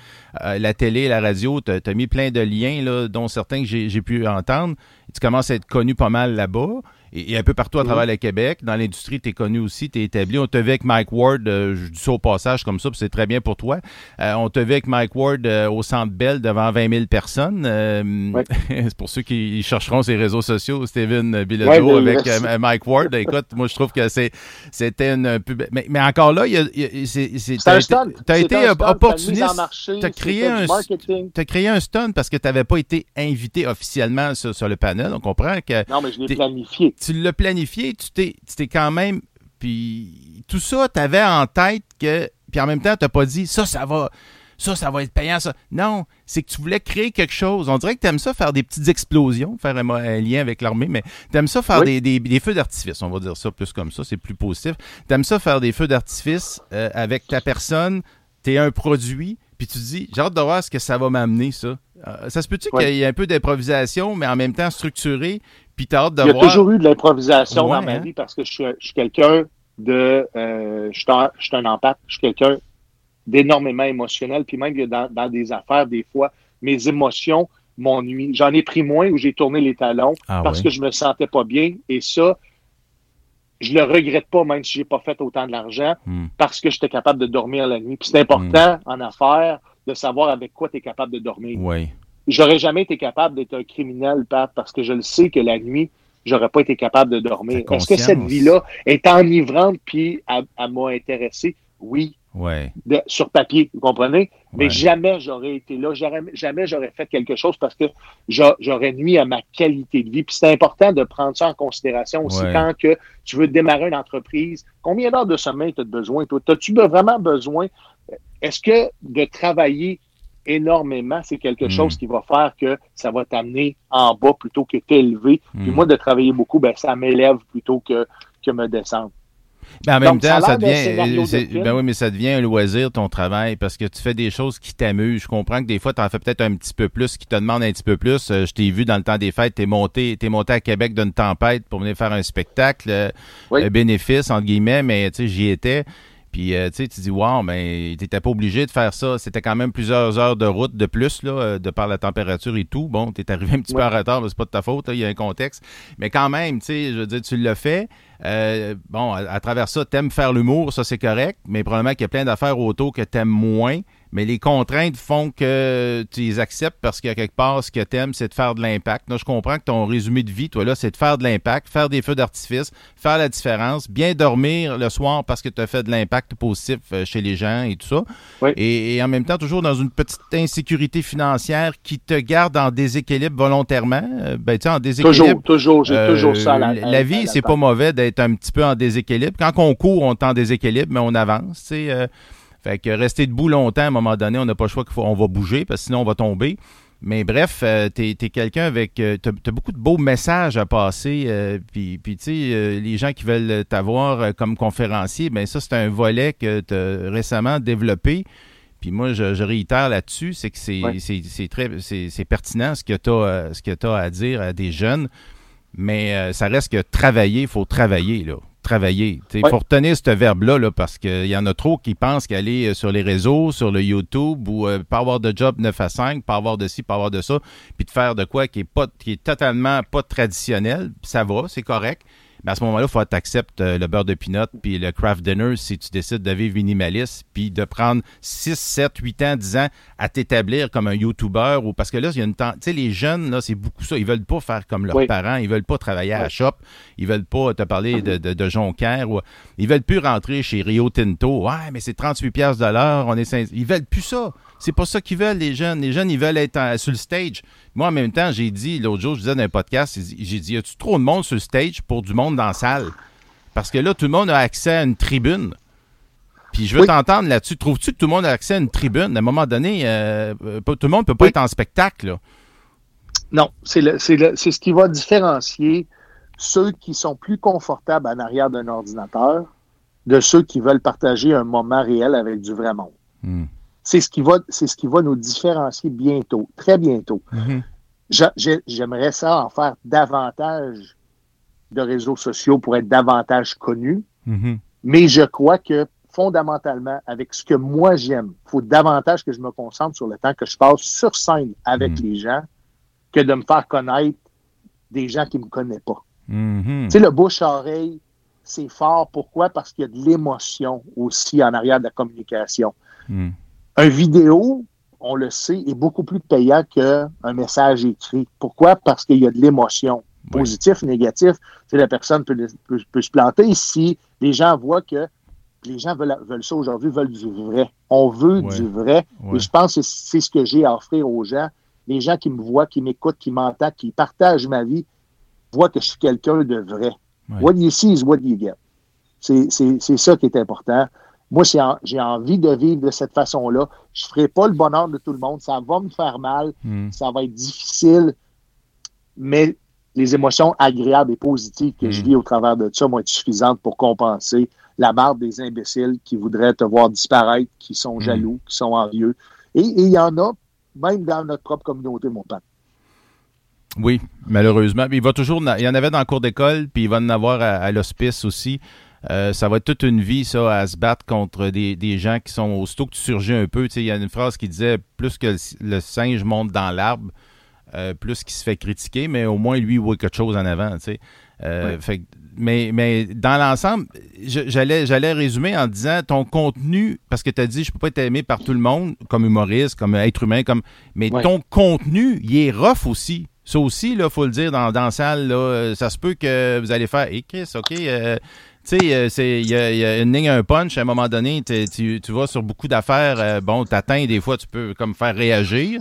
euh, la télé, la radio, tu as, mis plein de liens, là, dont certains que j'ai pu entendre. Tu commences à être connu pas mal là-bas. Et, et un peu partout à Mhm. travers le Québec. Dans l'industrie, tu es connu aussi, tu es établi. On te vu avec Mike Ward, euh, je dis ça au passage comme ça, c'est très bien pour toi. Euh, on te vu avec Mike Ward euh, au Centre Bell devant 20 000 personnes. Euh, Ouais. c'est pour ceux qui chercheront ses réseaux sociaux, Steven Bilodeau Ouais, mais- avec euh, Mike Ward. Écoute, moi, je trouve que c'est c'était une pub. Mais, mais encore là, c'est- t'as un été- un opportuniste. Tu as créé un stunt parce que tu n'avais pas été invité officiellement sur, sur le panel. On comprend que Non, mais je l'ai planifié. Tu l'as planifié, tu t'es, tu t'es quand même. Puis tout ça, tu avais en tête que. Puis en même temps, tu pas dit ça, ça va. Ça, ça va être payant, ça. Non, c'est que tu voulais créer quelque chose. On dirait que tu aimes ça faire des petites explosions, faire un, un lien avec l'armée, mais tu aimes ça faire Oui. des, des- des feux d'artifice. On va dire ça plus comme ça, c'est plus positif. Tu aimes ça faire des feux d'artifice euh, avec ta personne tu es un produit, puis tu te dis, j'ai hâte de voir ce que ça va m'amener, ça. Euh, ça se peut-tu qu'il y ait un peu d'improvisation, mais en même temps structuré, puis hâte de. Il y a toujours eu de l'improvisation dans ma hein? vie parce que je suis, je suis quelqu'un de. Euh, je, suis un, je suis un empath, je suis quelqu'un d'énormément émotionnel, puis même dans, dans des affaires, des fois, mes émotions m'ennuient. J'en ai pris moins où j'ai tourné les talons ah parce que je me sentais pas bien, et ça, je le regrette pas, même si j'ai pas fait autant de l'argent, hmm. parce que j'étais capable de dormir la nuit. Puis c'est important hmm. en affaires de savoir avec quoi tu es capable de dormir. Oui. J'aurais jamais été capable d'être un criminel, Pat, parce que je le sais que la nuit, j'aurais pas été capable de dormir. Est-ce que cette vie-là est enivrante puis elle, m'a intéressé? Oui. Ouais. sur papier, vous comprenez? Mais jamais j'aurais été là, jamais j'aurais fait quelque chose parce que j'aurais nuit à ma qualité de vie. Puis c'est important de prendre ça en considération aussi quand que tu veux démarrer une entreprise. Combien d'heures de sommeil tu as besoin? As-tu vraiment besoin? Est-ce que de travailler énormément, c'est quelque hmm. chose qui va faire que ça va t'amener en bas plutôt que t'élever. Puis hmm. moi, de travailler beaucoup, ben, ça m'élève plutôt que, que me descendre. Ben en même temps, ça, devient. Ben oui, mais ça devient un loisir, ton travail, parce que tu fais des choses qui t'amusent. Je comprends que des fois, tu en fais peut-être un petit peu plus, qui te demandent un petit peu plus. Euh, je t'ai vu dans le temps des fêtes, tu es monté, es monté à Québec d'une tempête pour venir faire un spectacle. Euh, oui. bénéfice, entre guillemets, mais tu sais, j'y étais. Puis, euh, tu sais, tu dis, wow, mais t'étais pas obligé de faire ça. C'était quand même plusieurs heures de route de plus, là, euh, de par la température et tout. Bon, t'es arrivé un petit peu en retard, c'est pas de ta faute, il y a un contexte. Mais quand même, tu sais, je veux dire, tu l'as fait. Euh, bon, à, travers ça, t'aimes faire l'humour, ça c'est correct, mais probablement qu'il y a plein d'affaires auto que t'aimes moins mais les contraintes font que tu les acceptes parce qu'à quelque part, ce que tu aimes, c'est de faire de l'impact. Là, je comprends que ton résumé de vie, toi, là, c'est de faire de l'impact, faire des feux d'artifice, faire la différence, bien dormir le soir parce que tu as fait de l'impact positif euh, chez les gens et tout ça. Et, en même temps, toujours dans une petite insécurité financière qui te garde en déséquilibre volontairement. Euh, ben, tu en déséquilibre. Toujours, toujours, j'ai toujours ça. La, la vie, c'est pas mauvais d'être un petit peu en déséquilibre. Quand on court, on est en déséquilibre, mais on avance, tu sais. Euh, fait que rester debout longtemps, à un moment donné, on n'a pas le choix qu'on va bouger, parce que sinon on va tomber. Mais bref, euh, tu es, quelqu'un avec. Euh, tu as, beaucoup de beaux messages à passer. Euh, puis, tu sais, les gens qui veulent t'avoir comme conférencier, bien, ça, c'est un volet que tu as récemment développé. Puis moi, je, réitère là-dessus, c'est que c'est très c'est pertinent ce que tu as, as, à dire à des jeunes. Mais ça reste que travailler, il faut travailler, là travailler. Il faut retenir ce verbe-là là, parce qu'il y en a trop qui pensent qu'aller euh, sur les réseaux, sur le YouTube ou euh, pas avoir de job 9 à 5, pas avoir de ci, pas avoir de ça, puis de faire de quoi qui est pas qui est totalement pas traditionnel, ça va, c'est correct. Mais à ce moment-là, il faut que tu acceptes euh, le beurre de pinot puis le craft dinner si tu décides de vivre minimaliste, puis de prendre 6, 7, 8 ans, 10 ans à t'établir comme un YouTuber. Ou, parce que là, il y a une Tu sais, les jeunes, là, c'est beaucoup ça. Ils veulent pas faire comme leurs parents. Ils veulent pas travailler à la shop. Ils veulent pas te parler de, de, de Jonquière. Ou, ils veulent plus rentrer chez Rio Tinto. Ouais, mais c'est 38 pièces de l'heure. On est... Ils veulent plus ça. C'est pas ça qu'ils veulent, les jeunes. Les jeunes, ils veulent être sur le stage. Moi, en même temps, j'ai dit, l'autre jour, je disais dans un podcast, j'ai dit, y a-tu trop de monde sur le stage pour du monde dans la salle? Parce que là, tout le monde a accès à une tribune. Puis je veux t'entendre là-dessus. Trouves-tu que tout le monde a accès à une tribune? À un moment donné, euh, tout le monde ne peut pas être en spectacle. Non, c'est ce qui va différencier ceux qui sont plus confortables en arrière d'un ordinateur de ceux qui veulent partager un moment réel avec du vrai monde. Hmm. C'est ce qui va, c'est ce qui va nous différencier bientôt, très bientôt. Mhm. J'aimerais ça en faire davantage de réseaux sociaux pour être davantage connus. Mhm. Mais je crois que fondamentalement, avec ce que moi j'aime, il faut davantage que je me concentre sur le temps que je passe sur scène avec mhm. les gens que de me faire connaître des gens qui ne me connaissent pas. Tu sais, le bouche-oreille, c'est fort. Pourquoi? Parce qu'il y a de l'émotion aussi en arrière de la communication. Un vidéo, on le sait, est beaucoup plus payant qu'un message écrit. Pourquoi? Parce qu'il y a de l'émotion. Positif, négatif, la personne peut, se planter si les gens voient que les gens veulent, ça aujourd'hui, veulent du vrai. On veut du vrai. Et je pense que c'est ce que j'ai à offrir aux gens. Les gens qui me voient, qui m'écoutent, qui m'entendent, qui partagent ma vie, voient que je suis quelqu'un de vrai. What you see is what you get. C'est ça qui est important. Moi, j'ai envie de vivre de cette façon-là. Je ne ferai pas le bonheur de tout le monde. Ça va me faire mal. Hmm. Ça va être difficile. Mais les émotions agréables et positives que je Mm. vis au travers de ça vont être suffisantes pour compenser la barre des imbéciles qui voudraient te voir disparaître, qui sont Mm. jaloux, qui sont envieux. Et il y en a, même dans notre propre communauté, mon père. Oui, malheureusement. Il va toujours, il y en avait dans le cours d'école, puis il va en avoir à, à l'hospice aussi. Euh, ça va être toute une vie, ça, à se battre contre des, des gens qui sont, aussitôt que tu surgis un peu, tu sais, il y a une phrase qui disait, plus que le, le singe monte dans l'arbre, euh, plus qu'il se fait critiquer, mais au moins, lui, il voit quelque chose en avant, tu sais. Euh, Oui. fait que- mais, mais dans l'ensemble, j'allais, j'allais résumer en disant ton contenu, parce que tu as dit, je peux pas être aimé par tout le monde, comme humoriste, comme être humain, comme mais ton contenu, il est rough aussi. Ça aussi, là, faut le dire dans, dans la salle, là, ça se peut que vous allez faire, hé Chris, OK, euh, tu sais, euh, c'est- il y a, il y a une ligne, un punch, à un moment donné, tu, tu vas sur beaucoup d'affaires, euh, bon, t'atteins, des fois, tu peux comme faire réagir.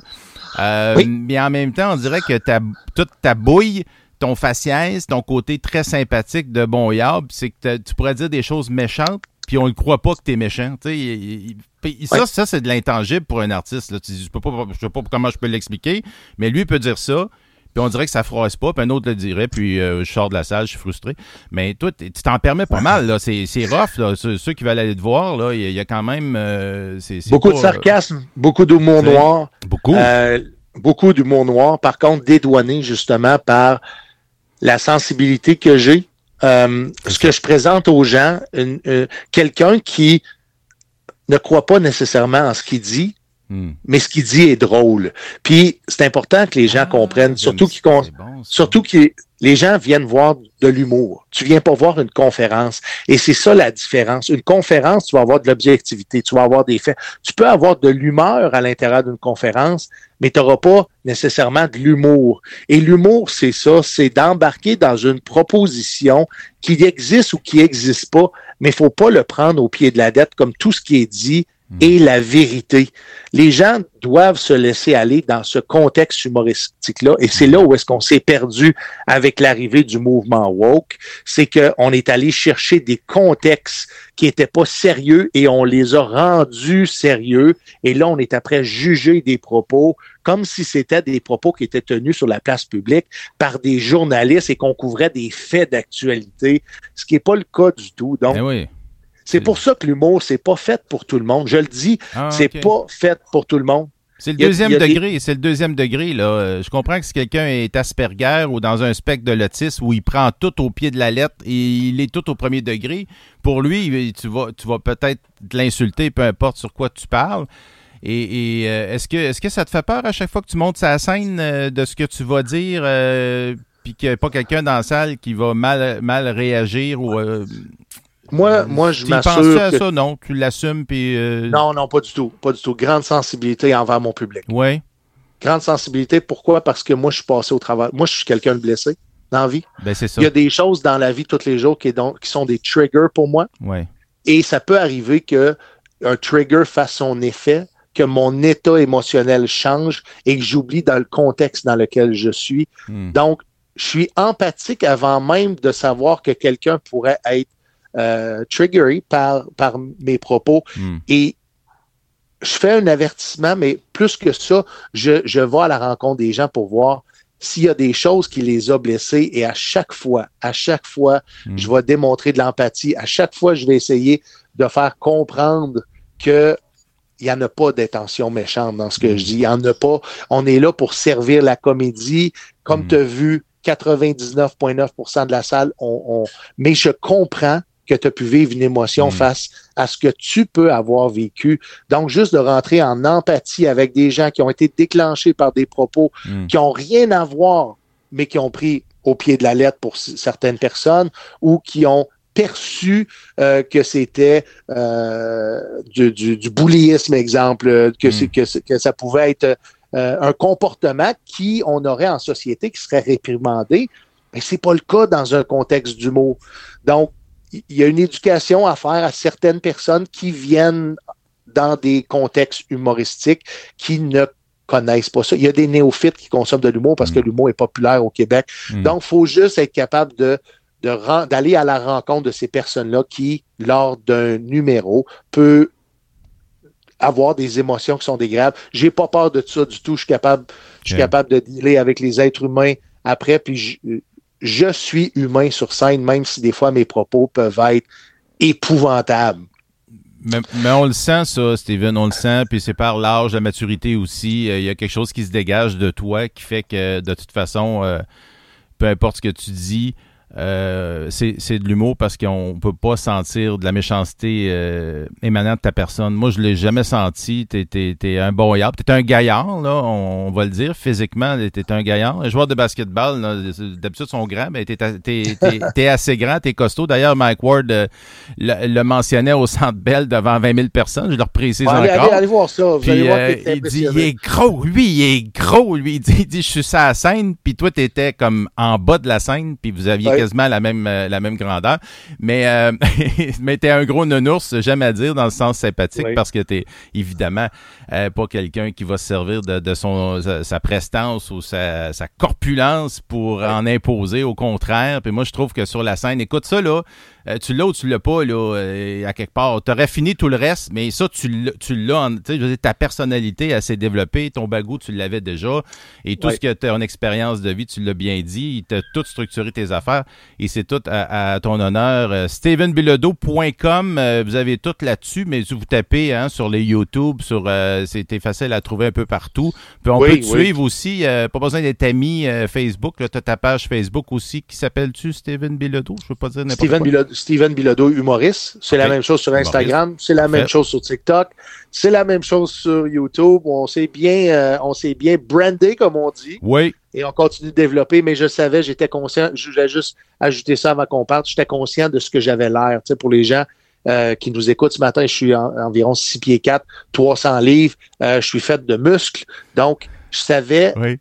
Euh, Oui. Mais en même temps, on dirait que ta, toute ta bouille, ton faciès, ton côté très sympathique de bon yab, c'est que tu pourrais dire des choses méchantes, puis on ne croit pas que t'es méchant. Tu sais, il- il- puis ça, ça c'est de l'intangible pour un artiste. Là. Tu je pas, je sais pas comment je peux l'expliquer, mais lui il peut dire ça. Puis on dirait que ça froisse pas, puis un autre le dirait, puis euh, je sors de la salle, je suis frustré. Mais toi, tu t'en permets pas mal, là. C'est, c'est rough, là. Ceux, ceux qui veulent aller te voir, là, il y, a- il y a quand même. euh, c'est, c'est Beaucoup pas, de sarcasme, beaucoup d'humour noir. euh, beaucoup. Euh, beaucoup d'humour noir, par contre, dédouané justement par la sensibilité que j'ai. Euh, ce que je présente aux gens, une- euh, quelqu'un qui ne croit pas nécessairement en ce qu'il dit, Hmm. mais ce qu'il dit est drôle. Puis c'est important que les gens Ah, comprennent, surtout qu'ils bon, surtout que les gens viennent voir de l'humour. Tu viens pas voir une conférence. Et c'est ça la différence. Une conférence, tu vas avoir de l'objectivité, tu vas avoir des faits. Tu peux avoir de l'humeur à l'intérieur d'une conférence, mais tu n'auras pas nécessairement de l'humour. Et l'humour, c'est ça, c'est d'embarquer dans une proposition qui existe ou qui n'existe pas, mais il faut pas le prendre au pied de la dette comme tout ce qui est dit est la vérité. Les gens doivent se laisser aller dans ce contexte humoristique-là, et c'est là où est-ce qu'on s'est perdu avec l'arrivée du mouvement woke, c'est qu'on est allé chercher des contextes qui étaient pas sérieux et on les a rendus sérieux, et là on est après juger des propos comme si c'était des propos qui étaient tenus sur la place publique par des journalistes et qu'on couvrait des faits d'actualité, ce qui n'est pas le cas du tout. Donc, Eh oui. C'est pour ça que l'humour, c'est pas fait pour tout le monde. Je le dis, Ah, c'est pas fait pour tout le monde. C'est le a- deuxième des- degré, c'est le deuxième degré là. Euh, Je comprends que si quelqu'un est Asperger ou dans un spectre de l'autisme où il prend tout au pied de la lettre et il est tout au premier degré, pour lui, tu vas, tu vas peut-être l'insulter, peu importe sur quoi tu parles. Et, et, euh, est-ce que, est-ce que ça te fait peur à chaque fois que tu montes sa scène euh, de ce que tu vas dire, euh, puis qu'il n'y a pas quelqu'un dans la salle qui va mal, mal réagir ou Moi, moi, je tu y penses-tu m'assure à que... ça Non, tu l'assumes puis euh, Non, non, pas du tout. Pas du tout. Grande sensibilité envers mon public. Ouais, Grande sensibilité. Pourquoi? Parce que moi, je suis passé au travail. Moi, je suis quelqu'un de blessé dans la vie. ben c'est ça. Il y a des choses dans la vie tous les jours qui, donc- qui sont des triggers pour moi. Ouais. Et ça peut arriver que un trigger fasse son effet, que mon état émotionnel change et que j'oublie dans le contexte dans lequel je suis. Hmm. Donc, je suis empathique avant même de savoir que quelqu'un pourrait être euh, triggeré par, par mes propos. Hmm. Et je fais un avertissement, mais plus que ça, je, je vais à la rencontre des gens pour voir s'il y a des choses qui les a blessés. Et à chaque fois, à chaque fois, Hmm. je vais démontrer de l'empathie. À chaque fois, je vais essayer de faire comprendre que il n'y en a pas d'intention méchante dans ce que je dis. Il n'y en a pas. On est là pour servir la comédie. Comme Mm. tu as vu, 99,9% de la salle, on, on- mais je comprends que tu as pu vivre une émotion Mm. face à ce que tu peux avoir vécu. Donc, juste de rentrer en empathie avec des gens qui ont été déclenchés par des propos Hmm. qui ont rien à voir, mais qui ont pris au pied de la lettre pour certaines personnes ou qui ont perçu euh, que c'était euh, du, du, du exemple, euh, que, Mm. c'est- que, ça pouvait être euh, un comportement qui on aurait en société qui serait réprimandé, mais c'est pas le cas dans un contexte d'humour. Donc, il y a une éducation à faire à certaines personnes qui viennent dans des contextes humoristiques qui ne connaissent pas ça. Il y a des néophytes qui consomment de l'humour parce que Mm. l'humour est populaire au Québec. Hmm. Donc, il faut juste être capable de d'aller à la rencontre de ces personnes-là qui, lors d'un numéro, peut avoir des émotions qui sont dégréables. J'ai pas peur de ça du tout. Je suis capable, je suis capable de dealer avec les êtres humains après, puis je, suis humain sur scène, même si des fois mes propos peuvent être épouvantables. Mais, on le sent, ça, Steven, on le sent, puis c'est par l'âge, la maturité aussi. Il y a quelque chose qui se dégage de toi qui fait que, de toute façon, euh, peu importe ce que tu dis, euh, c'est de l'humour parce qu'on peut pas sentir de la méchanceté euh, émanant de ta personne. Moi, je l'ai jamais senti. T'es es, un bon Tu T'es un gaillard, là, on, va le dire. Physiquement, t'es un gaillard. Un joueur de basketball, d'habitude, sont grands, mais t'es es, assez grand, t'es costaud. D'ailleurs, Mike Ward euh, le, mentionnait au Centre Bell devant 20 000 personnes. Je leur précise encore. Allez, allez, voir ça. Vous puis, voir il dit, il est gros. Lui, il est gros. Lui, il dit, il dit je suis sur la scène. Puis toi, t'étais comme en bas de la scène. Puis vous aviez quasiment la même, euh, la même grandeur. Mais, euh, mais t'es un gros nounours, j'aime à dire, dans le sens sympathique, parce que t'es évidemment euh, pas quelqu'un qui va se servir de, de son, sa, prestance ou sa, sa corpulence pour en imposer. Au contraire. Puis moi, je trouve que sur la scène, écoute ça, là, euh, tu l'as ou tu l'as pas, là, euh, à quelque part. Tu aurais fini tout le reste, mais ça, tu l'as. Tu sais, ta personnalité, s'est développée. Ton bagou, tu l'avais déjà. Et tout ce que tu as en expérience de vie, tu l'as bien dit. Tu as tout structuré tes affaires. Et c'est tout à, ton honneur. Euh, StevenBilodeau.com, vous avez tout là-dessus, mais si vous tapez hein, sur les YouTube, sur c'était facile à trouver un peu partout. Puis on peut te suivre aussi. pas besoin d'être ami Facebook. Tu as ta page Facebook aussi qui s'appelle-tu Steven Bilodeau? Je veux pas dire n'importe quoi. Steven Bilodeau, humoriste. C'est la même chose sur Instagram. C'est la même chose sur TikTok. C'est la même chose sur YouTube. On s'est bien, euh, on s'est bien brandé, comme on dit. Oui. Et on continue de développer, mais je savais, j'étais conscient, je voulais juste ajouter ça avant qu'on parte, j'étais conscient de ce que j'avais l'air. Tu sais, pour les gens euh, qui nous écoutent ce matin, je suis environ 6 pieds 4, 300 livres, euh, je suis fait de muscles. Donc, je savais oui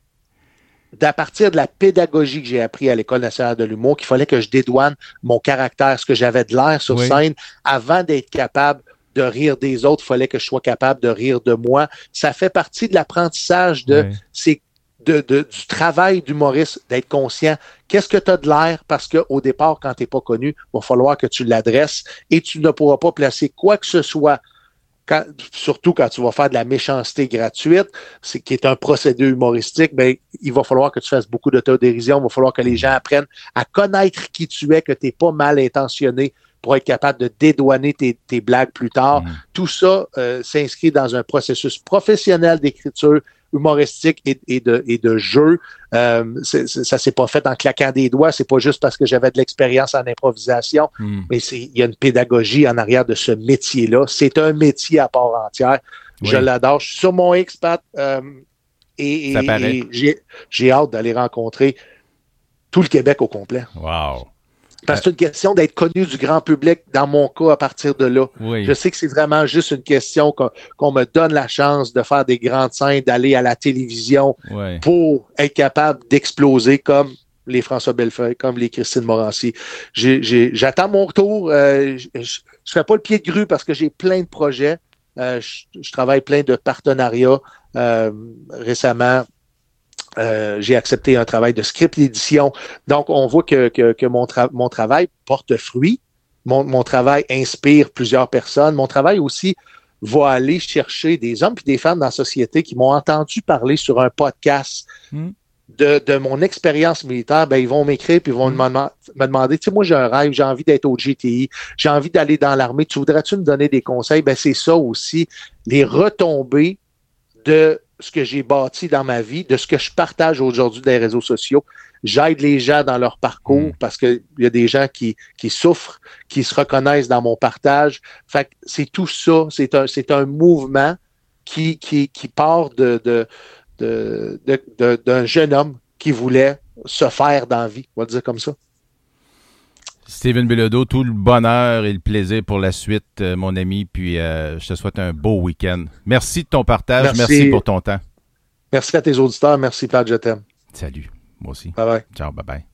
d'à partir de la pédagogie que j'ai appris à l'École nationale de l'humour, qu'il fallait que je dédouane mon caractère, ce que j'avais de l'air sur scène, avant d'être capable de rire des autres, il fallait que je sois capable de rire de moi. Ça fait partie de l'apprentissage de c'est de, du travail d'humoriste, d'être conscient. Qu'est-ce que tu as de l'air? Parce qu'au départ, quand tu n'es pas connu, il va falloir que tu l'adresses et tu ne pourras pas placer quoi que ce soit surtout quand tu vas faire de la méchanceté gratuite, c'est qui est un procédé humoristique, ben, il va falloir que tu fasses beaucoup d'autodérision, il va falloir que les gens apprennent à connaître qui tu es, que tu n'es pas mal intentionné pour être capable de dédouaner tes, blagues plus tard. Mm. Tout ça euh, s'inscrit dans un processus professionnel d'écriture humoristique et, de, et de jeu. Euh, ça s'est pas fait en claquant des doigts. C'est pas juste parce que j'avais de l'expérience en improvisation, hmm. mais il y a une pédagogie en arrière de ce métier-là. C'est un métier à part entière. Je l'adore. Je suis sur mon expat euh, et, et j'ai hâte d'aller rencontrer tout le Québec au complet. Wow. Parce que c'est une question d'être connu du grand public dans mon cas à partir de là. Je sais que c'est vraiment juste une question qu'on me donne la chance de faire des grandes scènes, d'aller à la télévision pour être capable d'exploser comme les François Bellefeuille, comme les Christine Morancy. J'attends mon retour. Euh, je ne fais pas le pied de grue parce que j'ai plein de projets. Euh, je, travaille plein de partenariats. Euh, récemment, euh, j'ai accepté un travail de script d'édition. Donc, on voit que, que, mon, mon travail porte fruit. Mon, mon, travail inspire plusieurs personnes. Mon travail aussi va aller chercher des hommes et des femmes dans la société qui m'ont entendu parler sur un podcast hmm. de, de, mon expérience militaire. Ben, ils vont m'écrire puis ils vont hmm. me, demander, tu sais, moi, j'ai un rêve, j'ai envie d'être au GTI, j'ai envie d'aller dans l'armée. Tu voudrais-tu me donner des conseils? Ben, c'est ça aussi, les retombées de ce que j'ai bâti dans ma vie, de ce que je partage aujourd'hui dans les réseaux sociaux. J'aide les gens dans leur parcours mm. parce qu'il y a des gens qui, qui souffrent, qui se reconnaissent dans mon partage. Fait c'est tout ça. C'est un, c'est un mouvement qui, qui, qui part de, de, de, d'un jeune homme qui voulait se faire dans la vie. On va dire comme ça. Steven Bilodeau, tout le bonheur et le plaisir pour la suite, euh, mon ami. Puis euh, je te souhaite un beau week-end. Merci de ton partage. Merci. pour ton temps. Merci à tes auditeurs. Merci, Pat. Je t'aime. Salut. Moi aussi. Bye bye. Ciao. Bye bye.